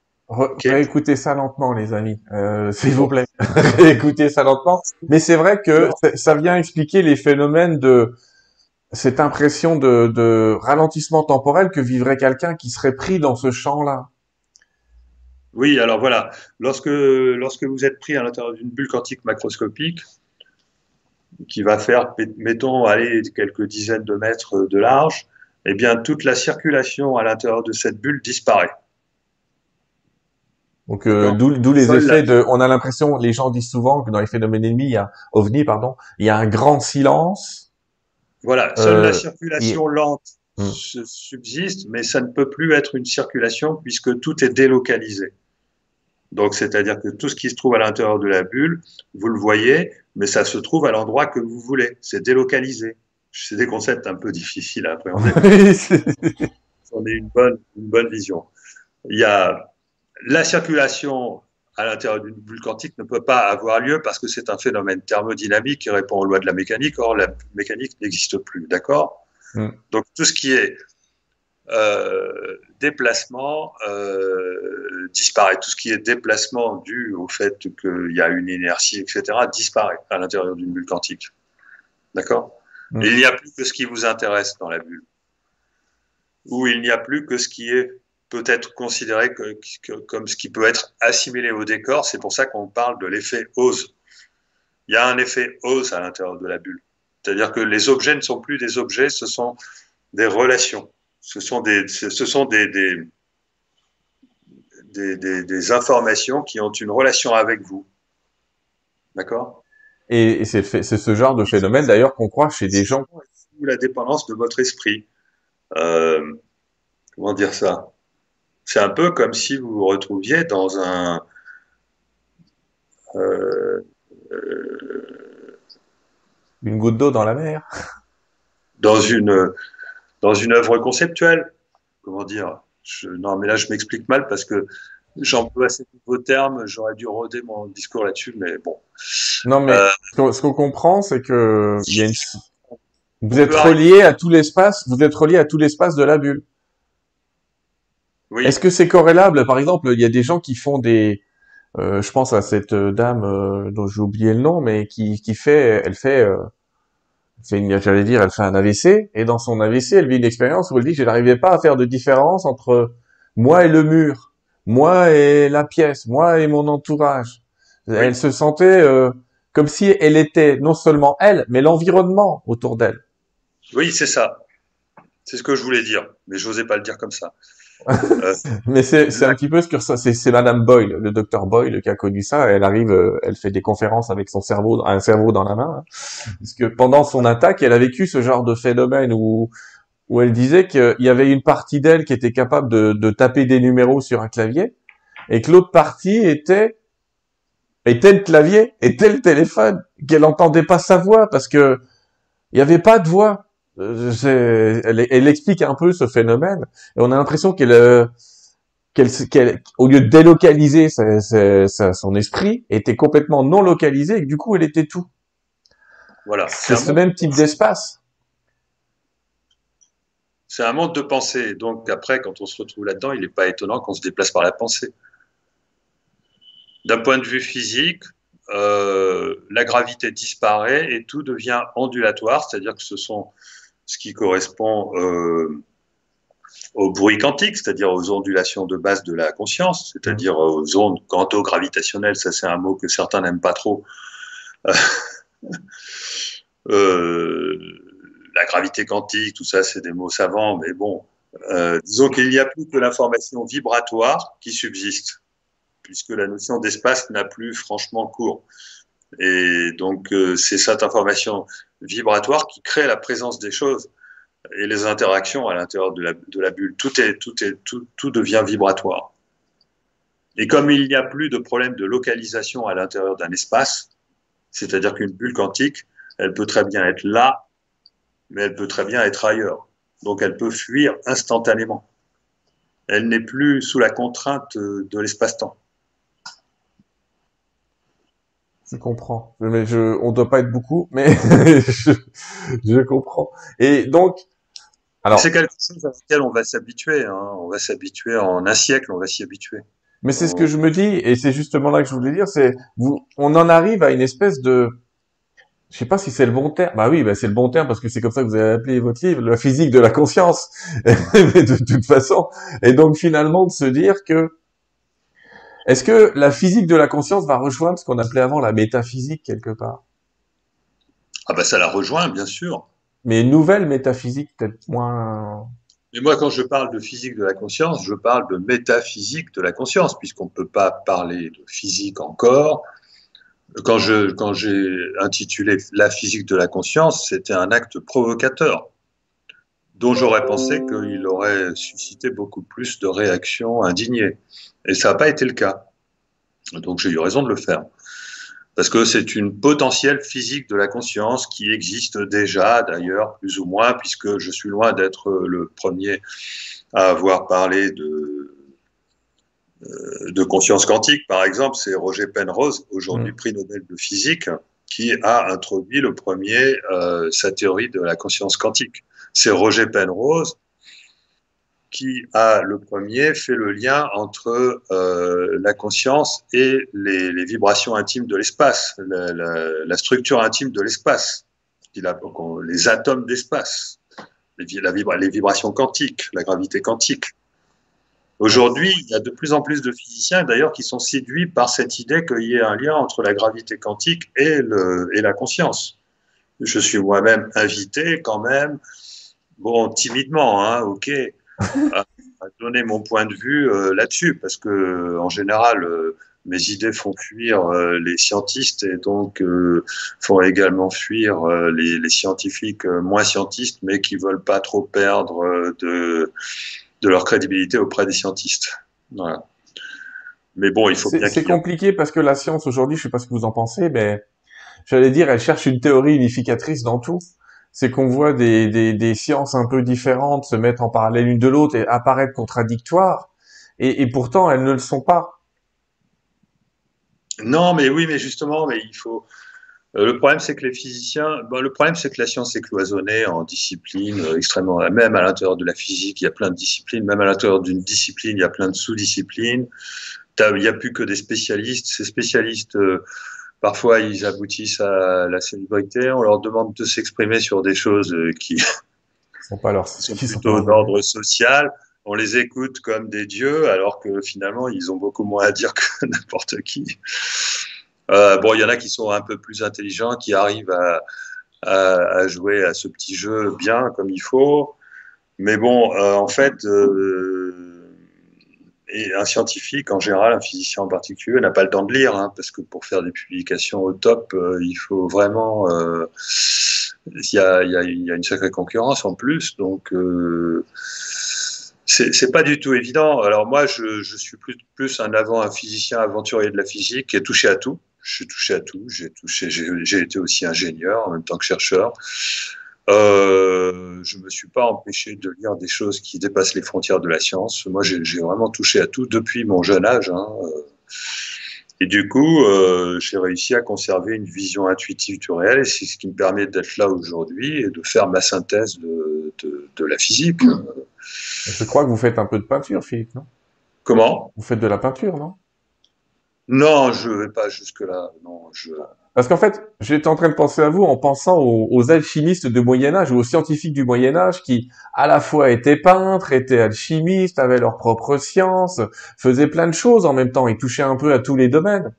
S1: Écoutez ça lentement, les amis, euh, s'il vous plaît. Écoutez ça lentement. Mais c'est vrai que ça vient expliquer les phénomènes de cette impression de, de ralentissement temporel que vivrait quelqu'un qui serait pris dans ce champ-là.
S2: Oui, alors voilà, lorsque, lorsque vous êtes pris à l'intérieur d'une bulle quantique macroscopique, qui va faire, mettons, aller quelques dizaines de mètres de large, eh bien, toute la circulation à l'intérieur de cette bulle disparaît.
S1: Donc, euh, d'où les effets de. On a l'impression, les gens disent souvent que dans les phénomènes ennemis, il y a ovni, pardon, il y a un grand silence.
S2: Voilà, seule la euh, circulation lente hmm. subsiste, mais ça ne peut plus être une circulation puisque tout est délocalisé. Donc, c'est-à-dire que tout ce qui se trouve à l'intérieur de la bulle, vous le voyez, mais ça se trouve à l'endroit que vous voulez. C'est délocalisé. C'est des concepts un peu difficiles à appréhender. On est une bonne, une bonne vision. Il y a la circulation à l'intérieur d'une bulle quantique ne peut pas avoir lieu parce que c'est un phénomène thermodynamique qui répond aux lois de la mécanique. Or, la mécanique n'existe plus. D'accord? Donc, tout ce qui est euh, déplacement euh, disparaît. Tout ce qui est déplacement dû au fait qu'il y a une inertie, etc., disparaît à l'intérieur d'une bulle quantique. D'accord? Il n'y a plus que ce qui vous intéresse dans la bulle. Ou il n'y a plus que ce qui est peut être considéré comme ce qui peut être assimilé au décor. C'est pour ça qu'on parle de l'effet Ose. Il y a un effet Ose à l'intérieur de la bulle. C'est-à-dire que les objets ne sont plus des objets, ce sont des relations. Ce sont des, ce sont des, des, des, des informations qui ont une relation avec vous. D'accord?
S1: Et, c'est ce genre de phénomène d'ailleurs qu'on croit chez des gens.
S2: La dépendance de votre esprit. Euh, comment dire ça? C'est un peu comme si vous vous retrouviez dans un. Euh,
S1: euh, une goutte d'eau dans la mer.
S2: Dans une dans une œuvre conceptuelle. Comment dire? Non, mais là je m'explique mal parce que j'emploie ces nouveaux termes. J'aurais dû roder mon discours là-dessus, mais bon.
S1: Non, mais euh, ce qu'on comprend, c'est que il y a une... vous êtes relié à tout l'espace. Vous êtes relié à tout l'espace de la bulle. Oui. Est-ce que c'est corrélable? Par exemple, il y a des gens qui font des, euh, je pense à cette dame euh, dont j'ai oublié le nom, mais qui, qui fait, elle fait, euh, j'allais dire, elle fait un AVC, et dans son AVC, elle vit une expérience où elle dit que je n'arrivais pas à faire de différence entre moi et le mur moi et la pièce, moi et mon entourage. Elle se sentait euh, comme si elle était non seulement elle, mais l'environnement autour d'elle.
S2: Oui, c'est ça. C'est ce que je voulais dire, mais je n'osais pas le dire comme ça.
S1: Mais c'est un petit peu ce que. C'est Madame Boyle, le docteur Boyle, qui a connu ça. Elle arrive, euh, elle fait des conférences avec son cerveau, un cerveau dans la main, hein. parce que pendant son attaque, elle a vécu ce genre de phénomène où où elle disait qu'il y avait une partie d'elle qui était capable de, taper des numéros sur un clavier et que l'autre partie était était le clavier, était le téléphone, qu'elle entendait pas sa voix parce que il y avait pas de voix. Euh, elle, explique un peu ce phénomène et on a l'impression qu'elle euh, qu'elle, au lieu de délocaliser son esprit, était complètement non localisée et que du coup elle était tout. Voilà. C'est ce même type d'espace
S2: c'est un monde de pensée. Donc après, quand on se retrouve là-dedans, il n'est pas étonnant qu'on se déplace par la pensée. D'un point de vue physique, euh, la gravité disparaît et tout devient ondulatoire, c'est-à-dire que ce sont ce qui correspond euh, au bruit quantique, c'est-à-dire aux ondulations de base de la conscience, c'est-à-dire aux ondes quanto-gravitationnelles, ça c'est un mot que certains n'aiment pas trop. euh, la gravité quantique, tout ça, c'est des mots savants, mais bon, euh, disons qu'il n'y a plus que l'information vibratoire qui subsiste, puisque la notion d'espace n'a plus franchement cours. Et donc, euh, c'est cette information vibratoire qui crée la présence des choses et les interactions à l'intérieur de la, bulle. Tout, est, tout, tout, tout devient vibratoire. Et comme il n'y a plus de problème de localisation à l'intérieur d'un espace, c'est-à-dire qu'une bulle quantique, elle peut très bien être là mais elle peut très bien être ailleurs. Donc elle peut fuir instantanément. Elle n'est plus sous la contrainte de l'espace-temps.
S1: Je comprends. Mais je, on ne doit pas être beaucoup, mais je, comprends. Et donc,
S2: alors. C'est quelque chose à laquelle on va s'habituer. Hein. On va s'habituer en un siècle, on va s'y habituer.
S1: Mais c'est ce que je me dis, et c'est justement là que je voulais dire, c'est, vous, on en arrive à une espèce de, je sais pas si c'est le bon terme. Bah oui, bah c'est le bon terme parce que c'est comme ça que vous avez appelé votre livre, la physique de la conscience. Mais de toute façon, et donc finalement de se dire que est-ce que la physique de la conscience va rejoindre ce qu'on appelait avant la métaphysique quelque part?
S2: Ah bah ça la rejoint bien sûr.
S1: Mais une nouvelle métaphysique peut-être moins.
S2: Mais moi, quand je parle de physique de la conscience, je parle de métaphysique de la conscience, puisqu'on ne peut pas parler de physique encore quand j'ai intitulé La physique de la conscience, c'était un acte provocateur dont j'aurais pensé qu'il aurait suscité beaucoup plus de réactions indignées. Et ça n'a pas été le cas. Donc j'ai eu raison de le faire. Parce que c'est une potentielle physique de la conscience qui existe déjà, d'ailleurs, plus ou moins, puisque je suis loin d'être le premier à avoir parlé de, euh, de conscience quantique, par exemple, c'est Roger Penrose, aujourd'hui mm. prix Nobel de physique, qui a introduit le premier euh, sa théorie de la conscience quantique. C'est Roger Penrose qui a le premier fait le lien entre euh, la conscience et les, vibrations intimes de l'espace, la, structure intime de l'espace, les atomes d'espace, les, les vibrations quantiques, la gravité quantique. Aujourd'hui, il y a de plus en plus de physiciens, d'ailleurs, qui sont séduits par cette idée qu'il y ait un lien entre la gravité quantique et, le, et la conscience. Je suis moi-même invité quand même, bon, timidement, hein, ok, à, donner mon point de vue euh, là-dessus, parce que en général, euh, mes idées font fuir euh, les scientistes et donc font également fuir les, les, scientifiques moins scientistes, mais qui veulent pas trop perdre de, de leur crédibilité auprès des scientistes. Voilà. Mais bon, il faut bien.
S1: C'est compliqué parce que la science aujourd'hui, je sais pas ce que vous en pensez, mais j'allais dire, elle cherche une théorie unificatrice dans tout. C'est qu'on voit des, des, des, sciences un peu différentes se mettre en parallèle l'une de l'autre et apparaître contradictoires, et, et pourtant elles ne le sont pas.
S2: Non, mais oui, mais justement, mais il faut. Euh, le problème, c'est que les physiciens. Bon, le problème, c'est que la science est cloisonnée en disciplines euh, extrêmement. Même à l'intérieur de la physique, il y a plein de disciplines. Même à l'intérieur d'une discipline, il y a plein de sous-disciplines. Il n'y a plus que des spécialistes. Ces spécialistes, euh, parfois, ils aboutissent à la célébrité. On leur demande de s'exprimer sur des choses qui
S1: sont pas leur...
S2: sont plutôt d'ordre social on les écoute comme des dieux, alors que finalement, ils ont beaucoup moins à dire que n'importe qui. Euh, bon, il y en a qui sont un peu plus intelligents, qui arrivent à, jouer à ce petit jeu bien comme il faut. Mais bon, euh, en fait, euh, et un scientifique en général, un physicien en particulier, n'a pas le temps de lire, hein, parce que pour faire des publications au top, il faut vraiment. Il y, a, une sacrée concurrence en plus, donc c'est pas du tout évident. Alors moi, je, je suis plus, plus un avant un physicien aventurier de la physique qui est touché à tout. Je suis touché à tout. J'ai touché, j'ai été aussi ingénieur en même temps que chercheur. Euh, je me suis pas empêché de lire des choses qui dépassent les frontières de la science. Moi, j'ai vraiment touché à tout depuis mon jeune âge. Hein. Et du coup, euh, j'ai réussi à conserver une vision intuitive du réel, et c'est ce qui me permet d'être là aujourd'hui et de faire ma synthèse de, de, de la physique. Mmh.
S1: Je crois que vous faites un peu de peinture, Philippe, non?
S2: Comment?
S1: Vous faites de la peinture, non?
S2: Non, je vais pas jusque-là. Non, je...
S1: Parce qu'en fait, j'étais en train de penser à vous en pensant aux, aux alchimistes du Moyen Âge ou aux scientifiques du Moyen Âge qui, à la fois étaient peintres, étaient alchimistes, avaient leur propre science, faisaient plein de choses en même temps. Ils touchaient un peu à tous les domaines.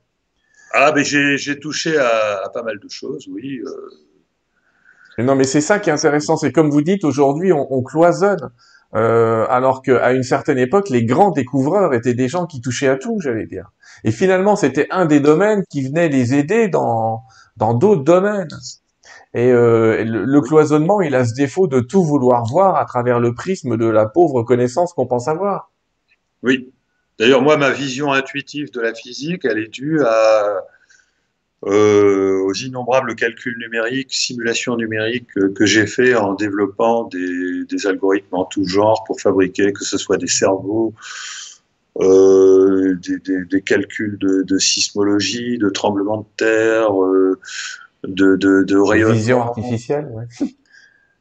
S2: Ah, mais j'ai touché à, à, pas mal de choses, oui. Euh...
S1: Non, mais c'est ça qui est intéressant. C'est comme vous dites, aujourd'hui, on, on cloisonne. Euh, alors qu'à une certaine époque, les grands découvreurs étaient des gens qui touchaient à tout, j'allais dire. Et finalement, c'était un des domaines qui venait les aider dans dans d'autres domaines. Et euh, le, le, cloisonnement, il a ce défaut de tout vouloir voir à travers le prisme de la pauvre connaissance qu'on pense avoir.
S2: Oui. D'ailleurs, moi, ma vision intuitive de la physique, elle est due à euh, aux innombrables calculs numériques, simulations numériques que, que j'ai fait en développant des, des, algorithmes en tout genre pour fabriquer, que ce soit des cerveaux, euh, des, des, des, calculs de, de, sismologie, de tremblements de terre, euh, de, de, de rayonnement.
S1: Vision artificielle, ouais.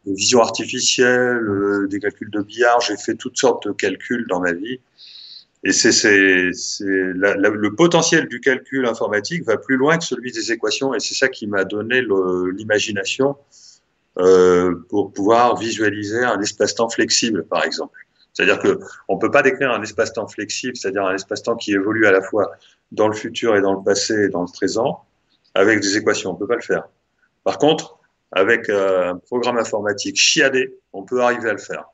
S2: Vision artificielle, euh, des calculs de billard. J'ai fait toutes sortes de calculs dans ma vie. Et c'est le potentiel du calcul informatique va plus loin que celui des équations, et c'est ça qui m'a donné l'imagination euh, pour pouvoir visualiser un espace-temps flexible, par exemple. C'est-à-dire que on peut pas décrire un espace-temps flexible, c'est-à-dire un espace-temps qui évolue à la fois dans le futur et dans le passé et dans le présent, avec des équations. On peut pas le faire. Par contre, avec euh, un programme informatique chiadé, on peut arriver à le faire.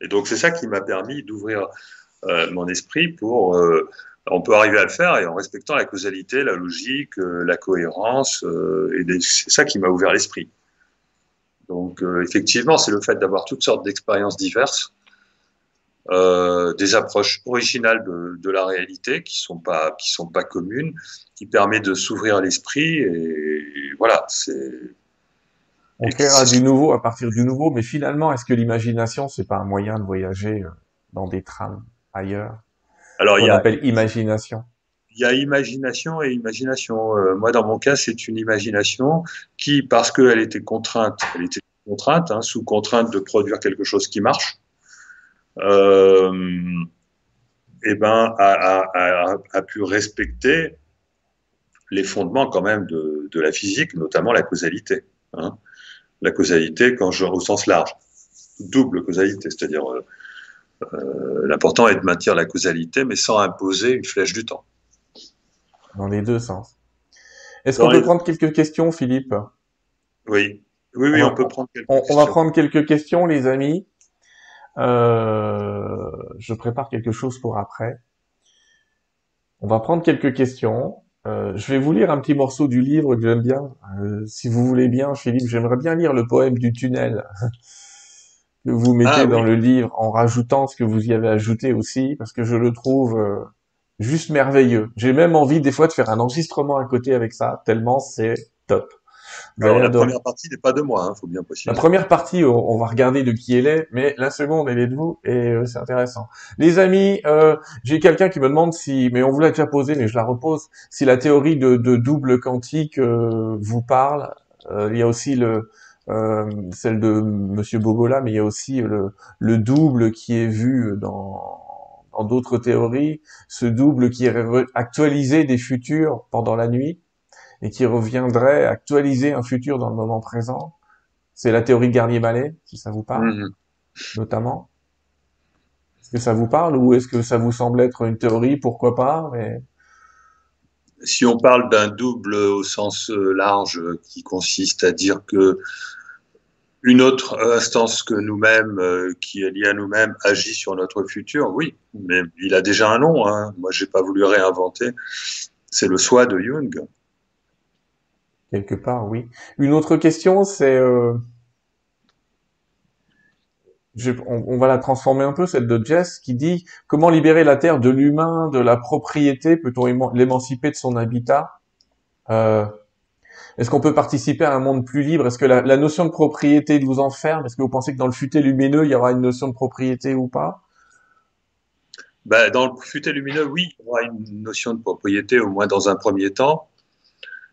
S2: Et donc c'est ça qui m'a permis d'ouvrir mon esprit pour euh, on peut arriver à le faire et en respectant la causalité, la logique, euh, la cohérence, euh, et c'est ça qui m'a ouvert l'esprit. Donc euh, effectivement, c'est le fait d'avoir toutes sortes d'expériences diverses, des approches originales de, la réalité qui sont pas sont pas communes, qui permet de s'ouvrir l'esprit et, et, voilà, c'est
S1: on créera du nouveau à partir du nouveau, mais finalement, est-ce que l'imagination, c'est pas un moyen de voyager dans des trames ailleurs
S2: Alors, il y a
S1: appelle imagination.
S2: Il y a imagination et imagination. Euh, moi, dans mon cas, c'est une imagination qui, parce qu'elle était contrainte, elle était contrainte, hein, sous contrainte de produire quelque chose qui marche, euh, et eh ben, a, a, a, pu respecter les fondements quand même de, de la physique, notamment la causalité. Hein. La causalité, quand je, au sens large, double causalité, c'est-à-dire Euh, L'important est de maintenir la causalité, mais sans imposer une flèche du temps.
S1: Dans les deux sens. Est-ce qu'on peut prendre quelques questions, Philippe?
S2: Oui. Oui, oui, on, peut prendre quelques
S1: on,
S2: questions.
S1: On va prendre quelques questions, les amis. Euh, je prépare quelque chose pour après. On va prendre quelques questions. Euh, je vais vous lire un petit morceau du livre que j'aime bien. Euh, si vous voulez bien, Philippe, j'aimerais bien lire le poème du tunnel que vous mettez
S2: Ah,
S1: dans
S2: oui.
S1: le livre en rajoutant ce que vous y avez ajouté aussi, parce que je le trouve euh, juste merveilleux. J'ai même envie des fois de faire un enregistrement à côté avec ça, tellement c'est top.
S2: Alors, la première partie n'est pas de moi, hein, faut bien préciser.
S1: La première partie, on, on va regarder de qui elle est, mais la seconde, elle est de vous, et euh, c'est intéressant. Les amis, euh, j'ai quelqu'un qui me demande si, mais on vous l'a déjà posé, mais je la repose, si la théorie de, de double quantique euh, vous parle. Euh, il y a aussi le celle de Monsieur Bogola, mais il y a aussi le, le double qui est vu dans dans d'autres théories, ce double qui est actualisé des futurs pendant la nuit et qui reviendrait actualiser un futur dans le moment présent. C'est la théorie de Garnier-Mallet, si ça vous parle,
S2: Mhm.
S1: notamment. Est-ce que ça vous parle ou est-ce que ça vous semble être une théorie? Pourquoi pas? Mais...
S2: Si on parle d'un double au sens euh, large, euh, qui consiste à dire que une autre instance que nous-mêmes, euh, qui est liée à nous-mêmes, agit sur notre futur, oui, mais il a déjà un nom. Hein. Moi, j'ai pas voulu réinventer. C'est le soi de Jung.
S1: Quelque part, oui. Une autre question, c'est... euh, on, on va la transformer un peu, celle de Jess, qui dit comment libérer la Terre de l'humain, de la propriété, peut-on éman- l'émanciper de son habitat? Euh, Est-ce qu'on peut participer à un monde plus libre? Est-ce que la, la notion de propriété vous enferme? Est-ce que vous pensez que dans le futé lumineux, il y aura une notion de propriété ou pas?
S2: Ben, dans le futé lumineux, oui, il y aura une notion de propriété, au moins dans un premier temps.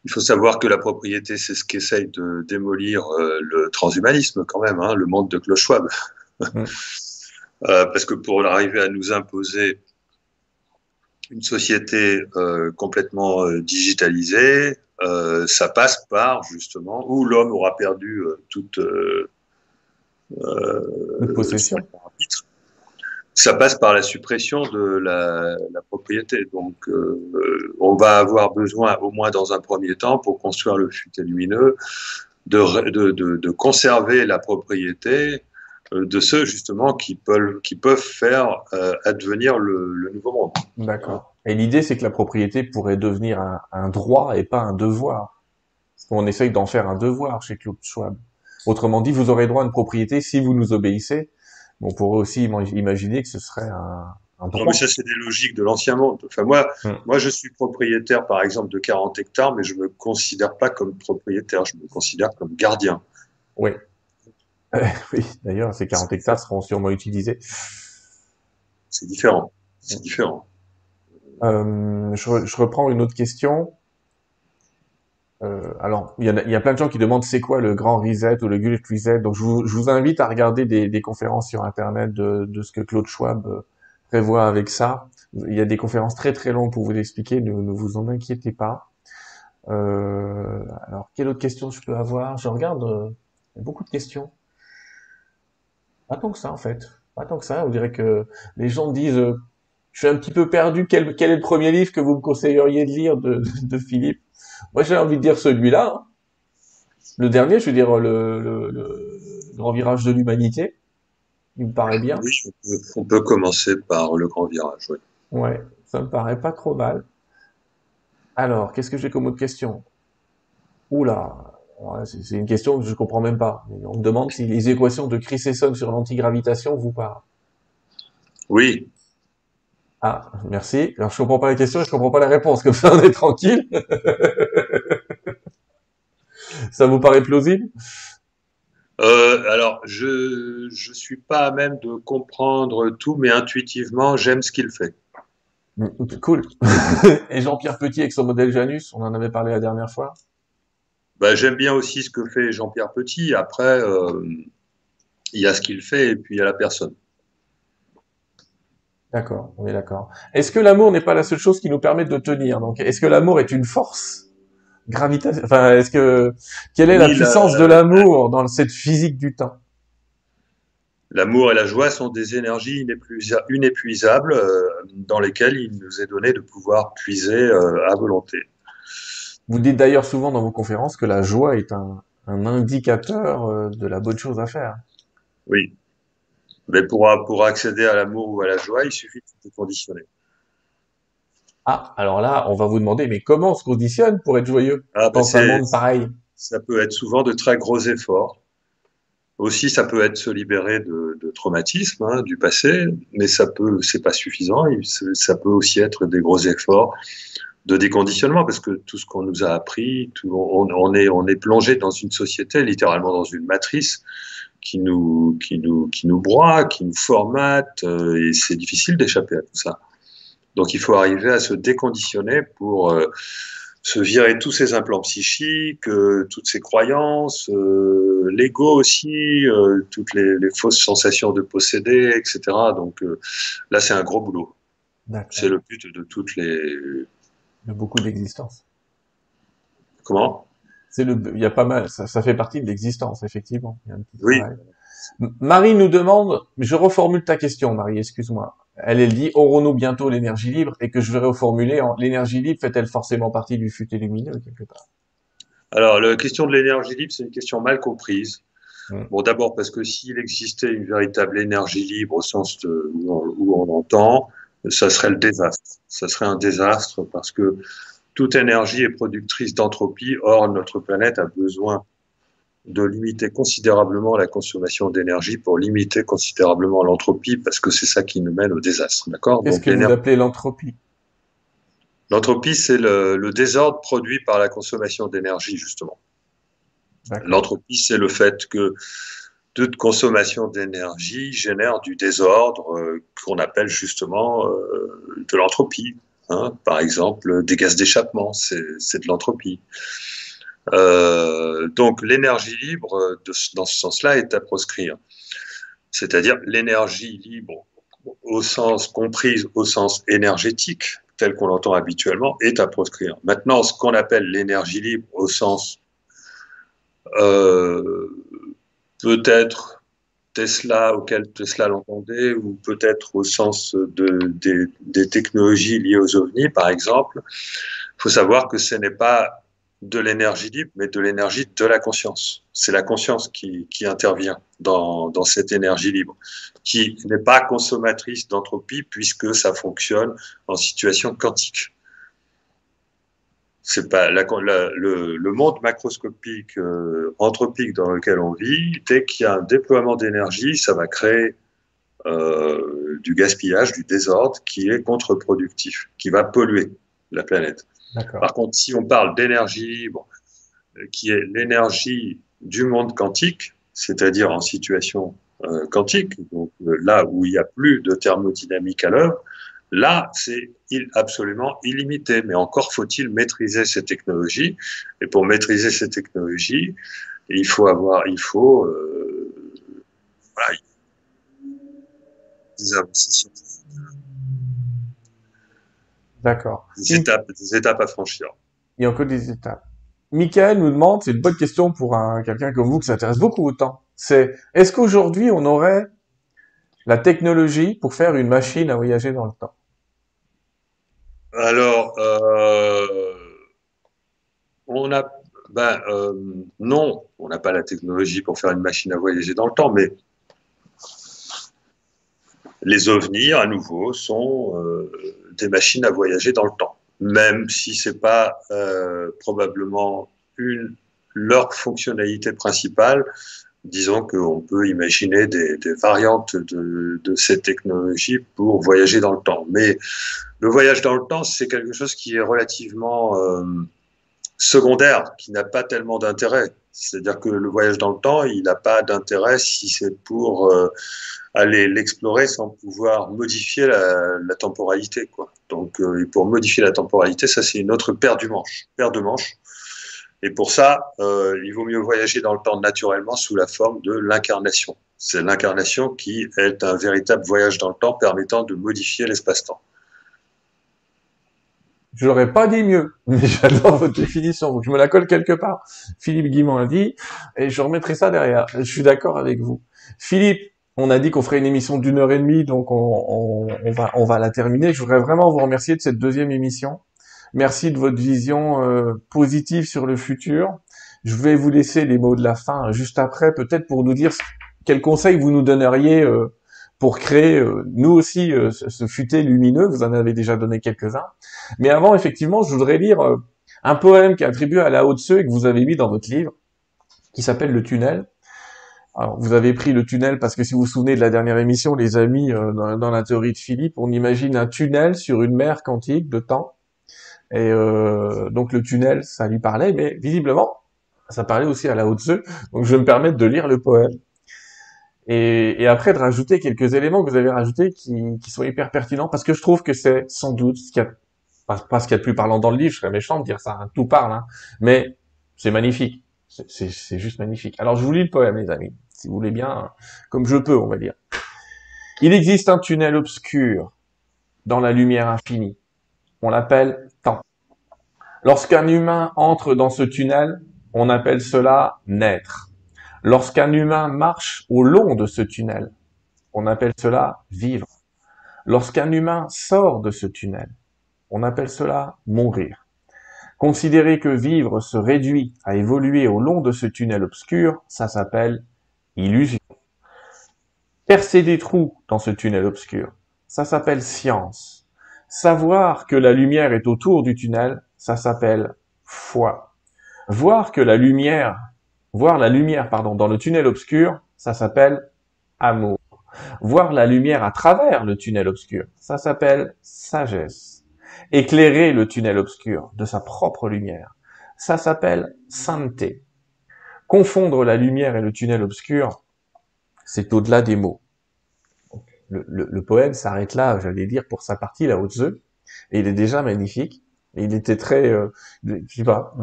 S2: Il faut savoir que la propriété, c'est ce qu'essaye de démolir euh, le transhumanisme, quand même, hein, le monde de Klaus Schwab. Euh, parce que pour arriver à nous imposer une société euh, complètement digitalisée, ça passe par, justement, où l'homme aura perdu euh, toute euh, euh,
S1: de possession.
S2: Ça passe par la suppression de la, la propriété. Donc, euh, on va avoir besoin, au moins dans un premier temps, pour construire le futé lumineux, de, ré- de, de, de conserver la propriété euh, de ceux justement qui peuvent, qui peuvent faire euh, advenir le, le nouveau monde.
S1: D'accord. Et l'idée, c'est que la propriété pourrait devenir un, un droit et pas un devoir. Parce qu'on essaye d'en faire un devoir chez Claude Schwab. Autrement dit, vous aurez droit à une propriété si vous nous obéissez. On pourrait aussi ima- imaginer que ce serait un, un
S2: Non,
S1: droit.
S2: mais ça, c'est des logiques de l'ancien monde. Enfin, moi,
S1: Mm.
S2: moi, je suis propriétaire, par exemple, de 40 hectares, mais je me considère pas comme propriétaire, je me considère comme gardien.
S1: Oui. oui, d'ailleurs, ces 40 hectares seront sûrement utilisés.
S2: C'est différent. C'est différent.
S1: Euh, je, je reprends une autre question. Euh, alors, il y, a, y a plein de gens qui demandent c'est quoi le grand reset ou le Great Reset? Donc, je vous, je vous invite à regarder des, des conférences sur Internet de, de ce que Claude Schwab euh, prévoit avec ça. Il y a des conférences très très longues pour vous expliquer, ne, ne vous en inquiétez pas. Euh, alors, quelle autre question je peux avoir? Je regarde, euh, beaucoup de questions. Pas tant que ça, en fait. Pas tant que ça. On dirait que les gens disent, euh, je suis un petit peu perdu. Quel, quel est le premier livre que vous me conseilleriez de lire de, de Philippe? Moi, j'ai envie de dire celui-là. hein. Le dernier, je veux dire le, le, le Grand Virage de l'Humanité. Il me paraît bien.
S2: Oui, on peut, commencer par le grand virage. oui.
S1: Ouais, ça me paraît pas trop mal. Alors, qu'est-ce que j'ai comme autre question? Oula, c'est une question que je comprends même pas. On me demande si les équations de Chris Esson sur l'antigravitation vous parlent.
S2: Oui,
S1: Ah, merci. Alors, je comprends pas la question et je comprends pas la réponse. Comme ça, on est tranquille. ça vous paraît plausible?
S2: Euh, alors, je je suis pas à même de comprendre tout, mais intuitivement, j'aime ce qu'il fait.
S1: Mm, Cool. Et Jean-Pierre Petit avec son modèle Janus, on en avait parlé la dernière fois?
S2: Bah, j'aime bien aussi ce que fait Jean-Pierre Petit. Après, euh, il y a ce qu'il fait et puis il y a la personne.
S1: D'accord, on est d'accord. Est-ce que l'amour n'est pas la seule chose qui nous permet de tenir? Donc, est-ce que l'amour est une force gravitationnelle Enfin, est-ce que, quelle est la- puissance de l'amour dans cette physique du temps?
S2: L'amour et la joie sont des énergies inépuisables euh, dans lesquelles il nous est donné de pouvoir puiser euh, à volonté.
S1: Vous dites d'ailleurs souvent dans vos conférences que la joie est un, indicateur euh, de la bonne chose à faire.
S2: Oui. Mais pour, pour accéder à l'amour ou à la joie, il suffit de se conditionner.
S1: Ah, alors là, on va vous demander, mais comment on se conditionne pour être joyeux?
S2: Ah,
S1: dans un monde pareil
S2: Ça peut être souvent de très gros efforts. Aussi, ça peut être se libérer de, de traumatismes hein, du passé, mais ça peut, c'est pas suffisant. Ça peut aussi être des gros efforts de déconditionnement, parce que tout ce qu'on nous a appris, tout, on, on, est, on est plongé dans une société, littéralement dans une matrice qui nous, qui nous, qui nous broie, qui nous formate, euh, et c'est difficile d'échapper à tout ça. Donc, il faut arriver à se déconditionner pour euh, se virer tous ces implants psychiques, euh, toutes ces croyances, euh, l'ego aussi, toutes les, fausses sensations de posséder, etc. Donc là, c'est un gros boulot. C'est le but de toutes les.
S1: De beaucoup d'existence.
S2: Comment?
S1: C'est le. Il y a pas mal. Ça, ça fait partie de l'existence, effectivement. oui. Marie nous demande. Je reformule ta question, Marie. Excuse-moi elle, elle dit aurons-nous bientôt l'énergie libre? Et que je vais reformuler en l'énergie libre fait-elle forcément partie du futé lumineux quelque part?
S2: Alors la question de l'énergie libre c'est une question mal comprise. Hmm. Bon d'abord parce que s'il existait une véritable énergie libre au sens de, où, on, entend, ça serait le désastre. Ça serait un désastre parce que toute énergie est productrice d'entropie. Or notre planète a besoin de limiter considérablement la consommation d'énergie pour limiter considérablement l'entropie, parce que c'est ça qui nous mène au désastre. D'accord?
S1: Qu'est-ce que vous appelez l'entropie?
S2: L'entropie, c'est le, désordre produit par la consommation d'énergie, justement. L'entropie, c'est le fait que toute consommation d'énergie génère du désordre euh, qu'on appelle justement euh, de l'entropie. Hein. Par exemple, des gaz d'échappement, c'est de l'entropie. Euh, donc l'énergie libre, dans ce sens-là, est à proscrire. C'est-à-dire l'énergie libre au sens comprise au sens énergétique, tel qu'on l'entend habituellement, est à proscrire. Maintenant, ce qu'on appelle l'énergie libre au sens euh, peut-être Tesla auquel Tesla l'entendait, ou peut-être au sens de, des, technologies liées aux ovnis, par exemple, il faut savoir que ce n'est pas de l'énergie libre, mais de l'énergie de la conscience. C'est la conscience qui, intervient dans, cette énergie libre, qui n'est pas consommatrice d'entropie puisque ça fonctionne en situation quantique. C'est pas la, le, le, monde macroscopique euh, anthropique dans lequel on vit. Dès qu'il y a un déploiement d'énergie, ça va créer euh, du gaspillage, du désordre qui est contre-productif, qui va polluer la planète. Par contre, si on parle d'énergie libre, euh, qui est l'énergie du monde quantique, c'est-à-dire en situation euh, quantique, donc là où il n'y a plus de thermodynamique à l'œuvre, là c'est absolument illimité. Mais encore faut-il maîtriser ces technologies. Et pour maîtriser ces technologies, il faut avoir, il faut, euh, voilà, des avancées
S1: D'accord.
S2: Des étapes, des étapes à franchir.
S1: Il y a encore des étapes. Michael nous demande, c'est une bonne question pour un, quelqu'un comme vous qui s'intéresse beaucoup au temps. C'est, est-ce qu'aujourd'hui on aurait la technologie pour faire une machine à voyager dans le temps?
S2: Alors, euh, on a, ben euh, non, on n'a pas la technologie pour faire une machine à voyager dans le temps, mais les ovnis, à nouveau, sont euh, des machines à voyager dans le temps, même si c'est pas probablement une, leur fonctionnalité principale. Disons qu'on peut imaginer des, variantes de, ces technologies pour voyager dans le temps. Mais le voyage dans le temps, c'est quelque chose qui est relativement euh, secondaire, qui n'a pas tellement d'intérêt. C'est-à-dire que le voyage dans le temps, il n'a pas d'intérêt si c'est pour euh, aller l'explorer sans pouvoir modifier la, temporalité. Donc, euh, pour modifier la temporalité, ça c'est une autre paire de manches. Et pour ça, euh, il vaut mieux voyager dans le temps naturellement sous la forme de l'incarnation. C'est l'incarnation qui est un véritable voyage dans le temps permettant de modifier l'espace-temps.
S1: Je n'aurais pas dit mieux, mais j'adore votre définition, je me la colle quelque part. Philippe Guimont a dit, et je remettrai ça derrière. Je suis d'accord avec vous. Philippe, On a dit qu'on ferait une émission d'une heure et demie, donc on, va, on va la terminer. Je voudrais vraiment vous remercier de cette deuxième émission. Merci de votre vision euh, positive sur le futur. Je vais vous laisser les mots de la fin juste après, peut-être pour nous dire quels conseils vous nous donneriez euh, pour créer euh, nous aussi ce futé lumineux. Vous en avez déjà donné quelques-uns. Mais avant, effectivement, je voudrais lire un poème qui est attribué à la haute et que vous avez mis dans votre livre, qui s'appelle Le Tunnel. Alors, vous avez pris le tunnel parce que si vous vous souvenez de la dernière émission, les amis, dans, dans, la théorie de Philippe, on imagine un tunnel sur une mer quantique de temps. Et euh, donc le tunnel, ça lui parlait, mais visiblement, ça parlait aussi à la haute. Donc je vais me permettre de lire le poème. Et, et, après de rajouter quelques éléments que vous avez rajoutés qui, qui sont hyper pertinents, parce que je trouve que c'est sans doute ce qu'il y a, pas, ce qu'il y a de plus parlant dans le livre, je serais méchant de dire ça, hein, tout parle, hein, mais c'est magnifique, c'est juste magnifique. Alors je vous lis le poème, les amis, si vous voulez bien, comme je peux, on va dire. Il existe un tunnel obscur dans la lumière infinie. On l'appelle Lorsqu'un humain entre dans ce tunnel, on appelle cela naître. Lorsqu'un humain marche au long de ce tunnel, on appelle cela vivre. Lorsqu'un humain sort de ce tunnel, on appelle cela mourir. Considérer que vivre se réduit à évoluer au long de ce tunnel obscur, ça s'appelle illusion. Percer des trous dans ce tunnel obscur, ça s'appelle science. Savoir que la lumière est autour du tunnel, ça s'appelle foi. Voir que la lumière, voir la lumière, pardon, dans le tunnel obscur, ça s'appelle amour. Voir la lumière à travers le tunnel obscur, ça s'appelle sagesse. Éclairer le tunnel obscur de sa propre lumière, ça s'appelle sainteté. Confondre la lumière et le tunnel obscur, c'est au-delà des mots. Le, poème s'arrête là, j'allais dire, pour sa partie, la haute et il est déjà magnifique il était très, euh, je sais pas,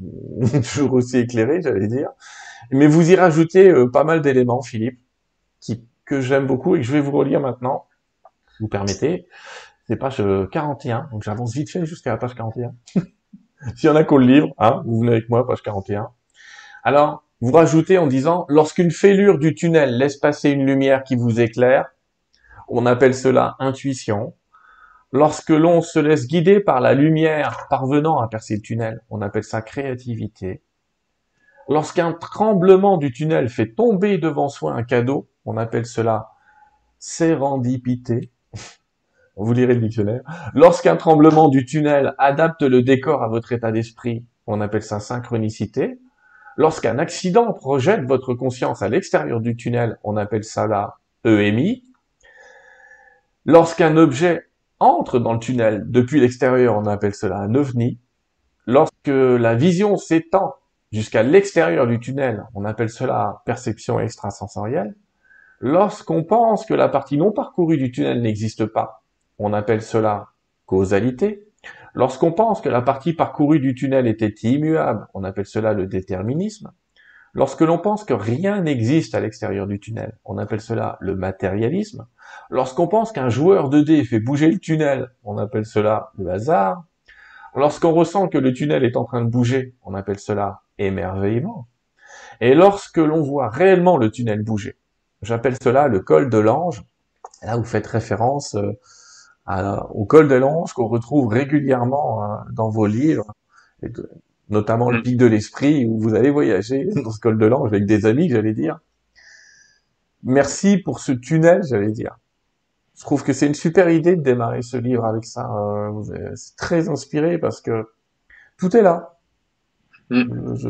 S1: toujours aussi éclairé, j'allais dire. Mais vous y rajoutez euh, pas mal d'éléments, Philippe, que j'aime beaucoup et que je vais vous relire maintenant, vous permettez. C'est page 41, euh, donc j'avance vite fait jusqu'à la page 41. S'il y en a le livre, hein, vous venez avec moi, page 41. Alors, vous rajoutez en disant, lorsqu'une fêlure du tunnel laisse passer une lumière qui vous éclaire, on appelle cela intuition. Lorsque l'on se laisse guider par la lumière parvenant à percer le tunnel, on appelle ça créativité. Lorsqu'un tremblement du tunnel fait tomber devant soi un cadeau, on appelle cela sérendipité. Vous lirez le dictionnaire. Lorsqu'un tremblement du tunnel adapte le décor à votre état d'esprit, on appelle ça synchronicité. Lorsqu'un accident projette votre conscience à l'extérieur du tunnel, on appelle ça la EMI. Lorsqu'un objet entre dans le tunnel depuis l'extérieur, on appelle cela un ovni. Lorsque la vision s'étend jusqu'à l'extérieur du tunnel, on appelle cela perception extrasensorielle. Lorsqu'on pense que la partie non parcourue du tunnel n'existe pas, on appelle cela causalité. Lorsqu'on pense que la partie parcourue du tunnel était immuable, on appelle cela le déterminisme. Lorsque l'on pense que rien n'existe à l'extérieur du tunnel, on appelle cela le matérialisme. Lorsqu'on pense qu'un joueur de dés fait bouger le tunnel, on appelle cela le hasard. Lorsqu'on ressent que le tunnel est en train de bouger, on appelle cela émerveillement. Et lorsque l'on voit réellement le tunnel bouger, j'appelle cela le col de l'ange. Là, vous faites référence euh, au col de l'ange qu'on retrouve régulièrement hein, dans vos livres notamment le mm. pic de l'esprit, où vous allez voyager dans ce col de l'ange avec des amis, j'allais dire. Merci pour ce tunnel, j'allais dire. Je trouve que c'est une super idée de démarrer ce livre avec ça. Euh, c'est très inspiré parce que tout est là. Mm. Je,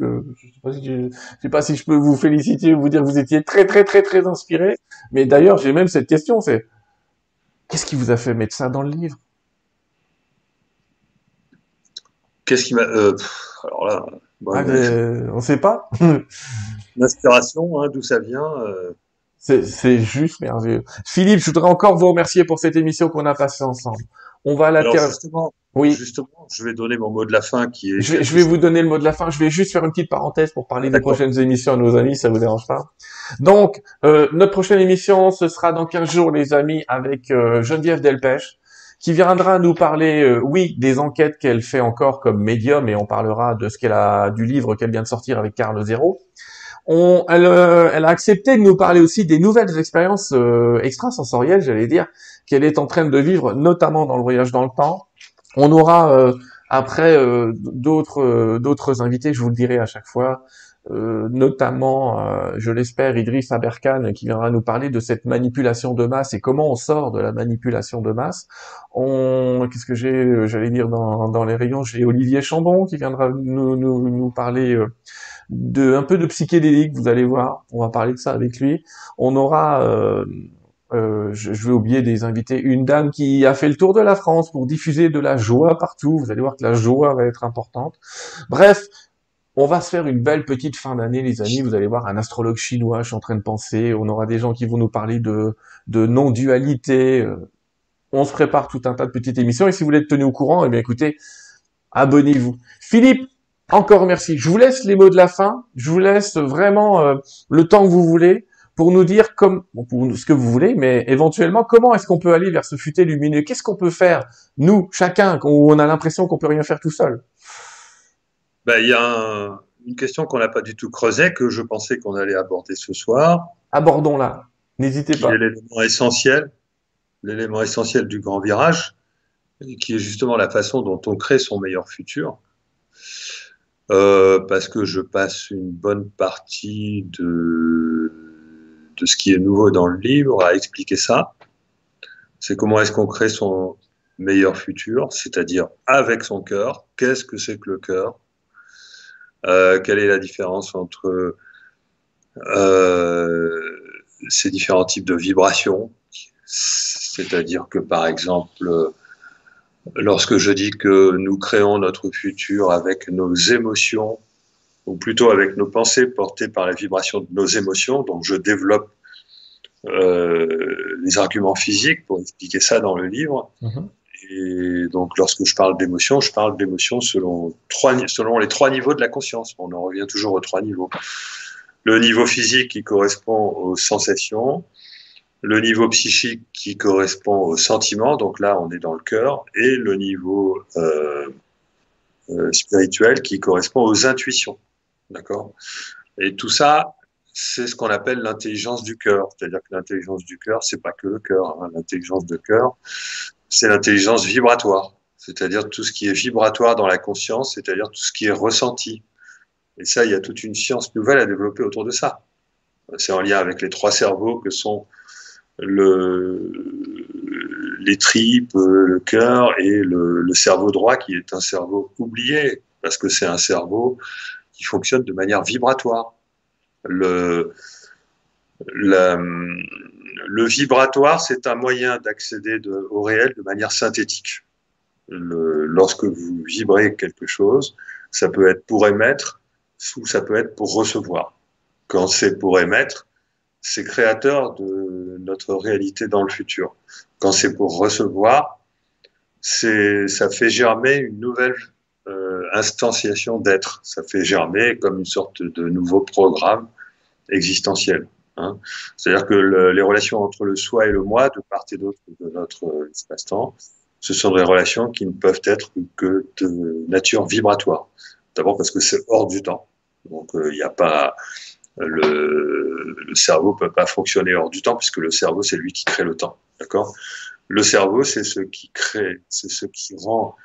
S1: je, sais pas si je, sais pas si je peux vous féliciter ou vous dire que vous étiez très très très très inspiré. Mais d'ailleurs, j'ai même cette question, c'est qu'est-ce qui vous a fait mettre ça dans le livre?
S2: Qu'est-ce qui m'a. Euh, alors là.
S1: Ah, on ne sait pas.
S2: L'inspiration, hein, d'où ça vient. Euh.
S1: C'est juste merveilleux. Philippe, je voudrais encore vous remercier pour cette émission qu'on a passée ensemble. On va la
S2: terminer. Justement, oui. Justement, je vais donner mon mot de la fin qui est.
S1: Je vais, vous donner le mot de la fin. Je vais juste faire une petite parenthèse pour parler des prochaines émissions à nos amis, ça vous dérange pas Donc, euh, notre prochaine émission, ce sera dans 15 jours, les amis, avec euh, Geneviève Delpech qui viendra nous parler, euh, oui, des enquêtes qu'elle fait encore comme médium, et on parlera de ce qu'elle a, du livre qu'elle vient de sortir avec Carl Zéro. On, elle, euh, elle, a accepté de nous parler aussi des nouvelles expériences euh, extrasensorielles, j'allais dire, qu'elle est en train de vivre, notamment dans le voyage dans le temps. On aura euh, après euh, d'autres d'autres invités, je vous le dirai à chaque fois, notamment, je l'espère, Idriss Aberkan, qui viendra nous parler de cette manipulation de masse et comment on sort de la manipulation de masse. On, qu'est-ce que j'ai, j'allais dire dans, dans les rayons, j'ai Olivier Chambon qui viendra nous, nous, nous parler de un peu de psychédélique, vous allez voir, on va parler de ça avec lui. On aura, euh, euh, je, vais oublier des invités, une dame qui a fait le tour de la France pour diffuser de la joie partout. Vous allez voir que la joie va être importante. Bref, on va se faire une belle petite fin d'année, les amis. Vous allez voir un astrologue chinois, je suis en train de penser. On aura des gens qui vont nous parler de, de non-dualité. On se prépare tout un tas de petites émissions. Et si vous voulez être tenu au courant, eh bien écoutez, abonnez-vous. Philippe, encore merci. Je vous laisse les mots de la fin. Je vous laisse vraiment euh, le temps que vous voulez pour nous dire comme pour ce que vous voulez, mais éventuellement comment est-ce qu'on peut aller vers ce futé lumineux? Qu'est-ce qu'on peut faire nous, chacun, où on a l'impression qu'on peut rien faire tout seul?
S2: Ben, Il y a une question qu'on n'a pas du tout creusée que je pensais qu'on allait aborder ce soir.
S1: Abordons-la. N'hésitez pas.
S2: L'élément essentiel, l'élément essentiel du grand virage, qui est justement la façon dont on crée son meilleur futur. Euh, parce que je passe une bonne partie de, de ce qui est nouveau dans le livre à expliquer ça. C'est comment est-ce qu'on crée son meilleur futur, c'est-à-dire avec son cœur. Qu'est-ce que c'est que le cœur? Euh, Quelle est la différence entre euh, ces différents types de vibrations? C'est-à-dire que par exemple, lorsque je dis que nous créons notre futur avec nos émotions, ou plutôt avec nos pensées portées par la vibration de nos émotions, donc je développe euh, les arguments physiques pour expliquer ça dans le livre. Mhm. Et donc, lorsque je parle d'émotions, je parle d'émotions selon, les trois niveaux de la conscience. On en revient toujours aux trois niveaux. Le niveau physique qui correspond aux sensations, le niveau psychique qui correspond au sentiment, donc là on est dans le cœur, et le niveau euh, euh, spirituel qui correspond aux intuitions. D'accord? Et tout ça, c'est ce qu'on appelle l'intelligence du cœur. C'est-à-dire que l'intelligence du cœur, c'est pas que le cœur. Hein. L'intelligence de cœur, c'est l'intelligence vibratoire. C'est-à-dire tout ce qui est vibratoire dans la conscience, c'est-à-dire tout ce qui est ressenti. Et ça, il y a toute une science nouvelle à développer autour de ça. C'est en lien avec les trois cerveaux que sont le, les tripes, le cœur et le, cerveau droit qui est un cerveau oublié parce que c'est un cerveau qui fonctionne de manière vibratoire. Le vibratoire, c'est un moyen d'accéder au réel de manière synthétique. Lorsque vous vibrez quelque chose, ça peut être pour émettre ou ça peut être pour recevoir. Quand c'est pour émettre, c'est créateur de notre réalité dans le futur. Quand c'est pour recevoir, ça fait germer une nouvelle euh, instantiation d'être. Ça fait germer comme une sorte de nouveau programme existentiel. Hein. C'est-à-dire que les relations entre le soi et le moi, de part et d'autre de notre espace-temps, ce sont des relations qui ne peuvent être que de nature vibratoire. D'abord parce que c'est hors du temps. Donc il n'y a pas le, le cerveau peut pas fonctionner hors du temps puisque le cerveau c'est lui qui crée le temps, d'accord? Le cerveau c'est ce qui crée, c'est ce qui rend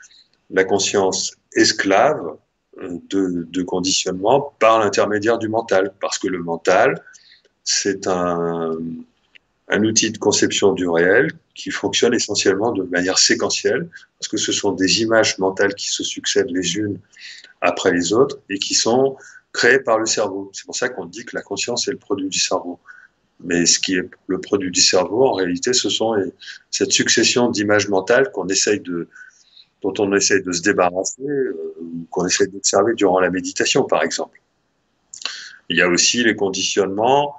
S2: la conscience esclave euh, de, de conditionnement par l'intermédiaire du mental, parce que le mental c'est un, outil de conception du réel qui fonctionne essentiellement de manière séquentielle, parce que ce sont des images mentales qui se succèdent les unes après les autres et qui sont créé par le cerveau. C'est pour ça qu'on dit que la conscience est le produit du cerveau. Mais ce qui est le produit du cerveau, en réalité, ce sont cette succession d'images mentales qu'on de, dont on essaye de se débarrasser, euh, qu'on essaye d'observer durant la méditation, par exemple. Il y a aussi les conditionnements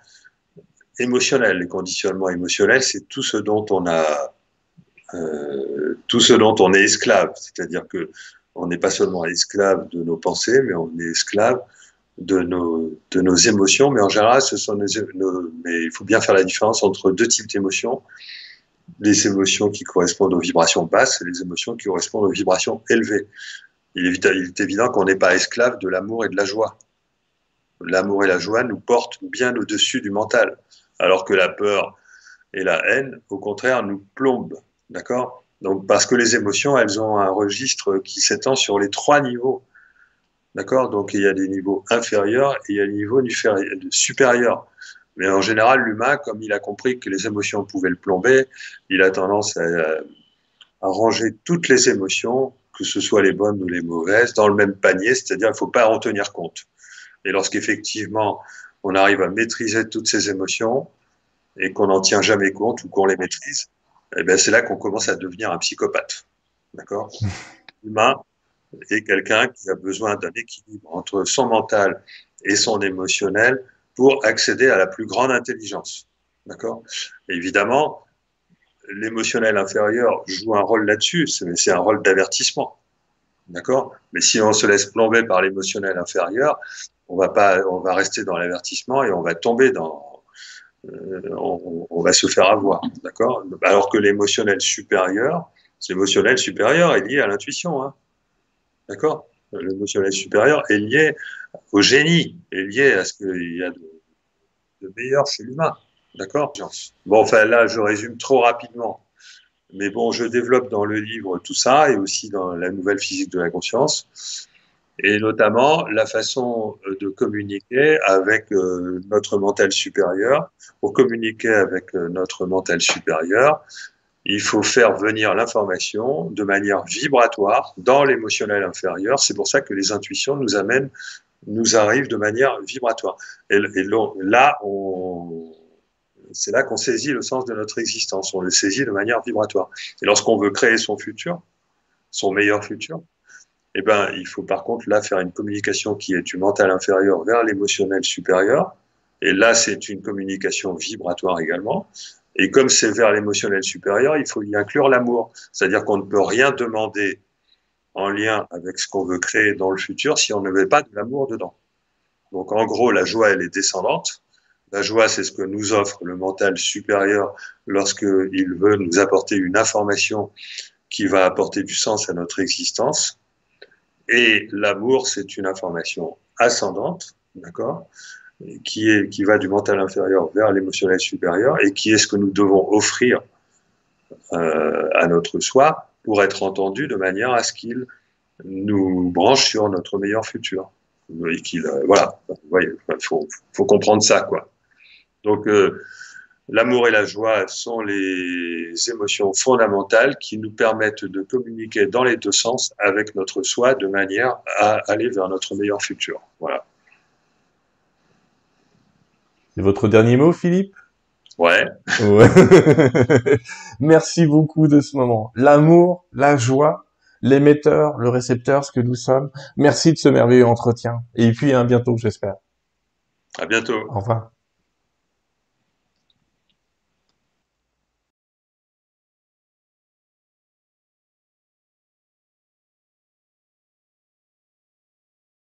S2: émotionnels. Les conditionnements émotionnels, c'est tout ce dont on a, euh, tout ce dont on est esclave. C'est-à-dire que on n'est pas seulement esclave de nos pensées, mais on est esclave de nos, de nos émotions, mais en général, ce sont nos, mais il faut bien faire la différence entre deux types d'émotions. Les émotions qui correspondent aux vibrations basses et les émotions qui correspondent aux vibrations élevées. Il est évident qu'on n'est pas esclave de l'amour et de la joie. L'amour et la joie nous portent bien au-dessus du mental, alors que la peur et la haine, au contraire, nous plombent. D'accord? Donc, parce que les émotions, elles ont un registre qui s'étend sur les trois niveaux. D'accord? Donc, il y a des niveaux inférieurs et il y a des niveaux supérieurs. Mais en général, l'humain, comme il a compris que les émotions pouvaient le plomber, il a tendance à, à ranger toutes les émotions, que ce soit les bonnes ou les mauvaises, dans le même panier, c'est-à-dire il ne faut pas en tenir compte. Et lorsqu'effectivement on arrive à maîtriser toutes ces émotions et qu'on n'en tient jamais compte ou qu'on les maîtrise, eh ben c'est là qu'on commence à devenir un psychopathe. D'accord? L'humain est quelqu'un qui a besoin d'un équilibre entre son mental et son émotionnel pour accéder à la plus grande intelligence. D'accord? Évidemment, l'émotionnel inférieur joue un rôle là-dessus, c'est un rôle d'avertissement. D'accord? Mais si on se laisse plomber par l'émotionnel inférieur, on va pas, on va rester dans l'avertissement et on va tomber dans, euh, on, va se faire avoir, d'accord? Alors que l'émotionnel supérieur, l'émotionnel supérieur est lié à l'intuition, hein. D'accord? L'émotionnel supérieur est lié au génie, est lié à ce qu'il y a de, de meilleur chez l'humain, d'accord? Bon, enfin là, je résume trop rapidement. Mais bon, je développe dans le livre tout ça et aussi dans la nouvelle physique de la conscience et notamment la façon euh, de communiquer avec euh, notre mental supérieur. Pour communiquer avec euh, notre mental supérieur, il faut faire venir l'information de manière vibratoire dans l'émotionnel inférieur. C'est pour ça que les intuitions nous amènent, nous arrivent de manière vibratoire. Et, et là, on, c'est là qu'on saisit le sens de notre existence. On le saisit de manière vibratoire. Et lorsqu'on veut créer son futur, son meilleur futur, eh ben, il faut par contre là faire une communication qui est du mental inférieur vers l'émotionnel supérieur. Et là, c'est une communication vibratoire également. Et comme c'est vers l'émotionnel supérieur, il faut y inclure l'amour. C'est-à-dire qu'on ne peut rien demander en lien avec ce qu'on veut créer dans le futur si on ne met pas de l'amour dedans. Donc en gros, la joie, elle est descendante. La joie, c'est ce que nous offre le mental supérieur lorsqu'il veut nous apporter une information qui va apporter du sens à notre existence. Et l'amour, c'est une information ascendante, d'accord, qui est qui va du mental inférieur vers l'émotionnel supérieur et qui est ce que nous devons offrir euh, à notre soi pour être entendu de manière à ce qu'il nous branche sur notre meilleur futur. Et qu'il, euh, voilà, il faut, faut comprendre ça, quoi. Donc, euh, L'amour et la joie sont les émotions fondamentales qui nous permettent de communiquer dans les deux sens avec notre soi de manière à aller vers notre meilleur futur. Voilà.
S1: C'est votre dernier mot, Philippe?
S2: Ouais.
S1: ouais. Merci beaucoup de ce moment. L'amour, la joie, l'émetteur, le récepteur, ce que nous sommes. Merci de ce merveilleux entretien. Et puis à bientôt, j'espère.
S2: À bientôt.
S1: Au revoir.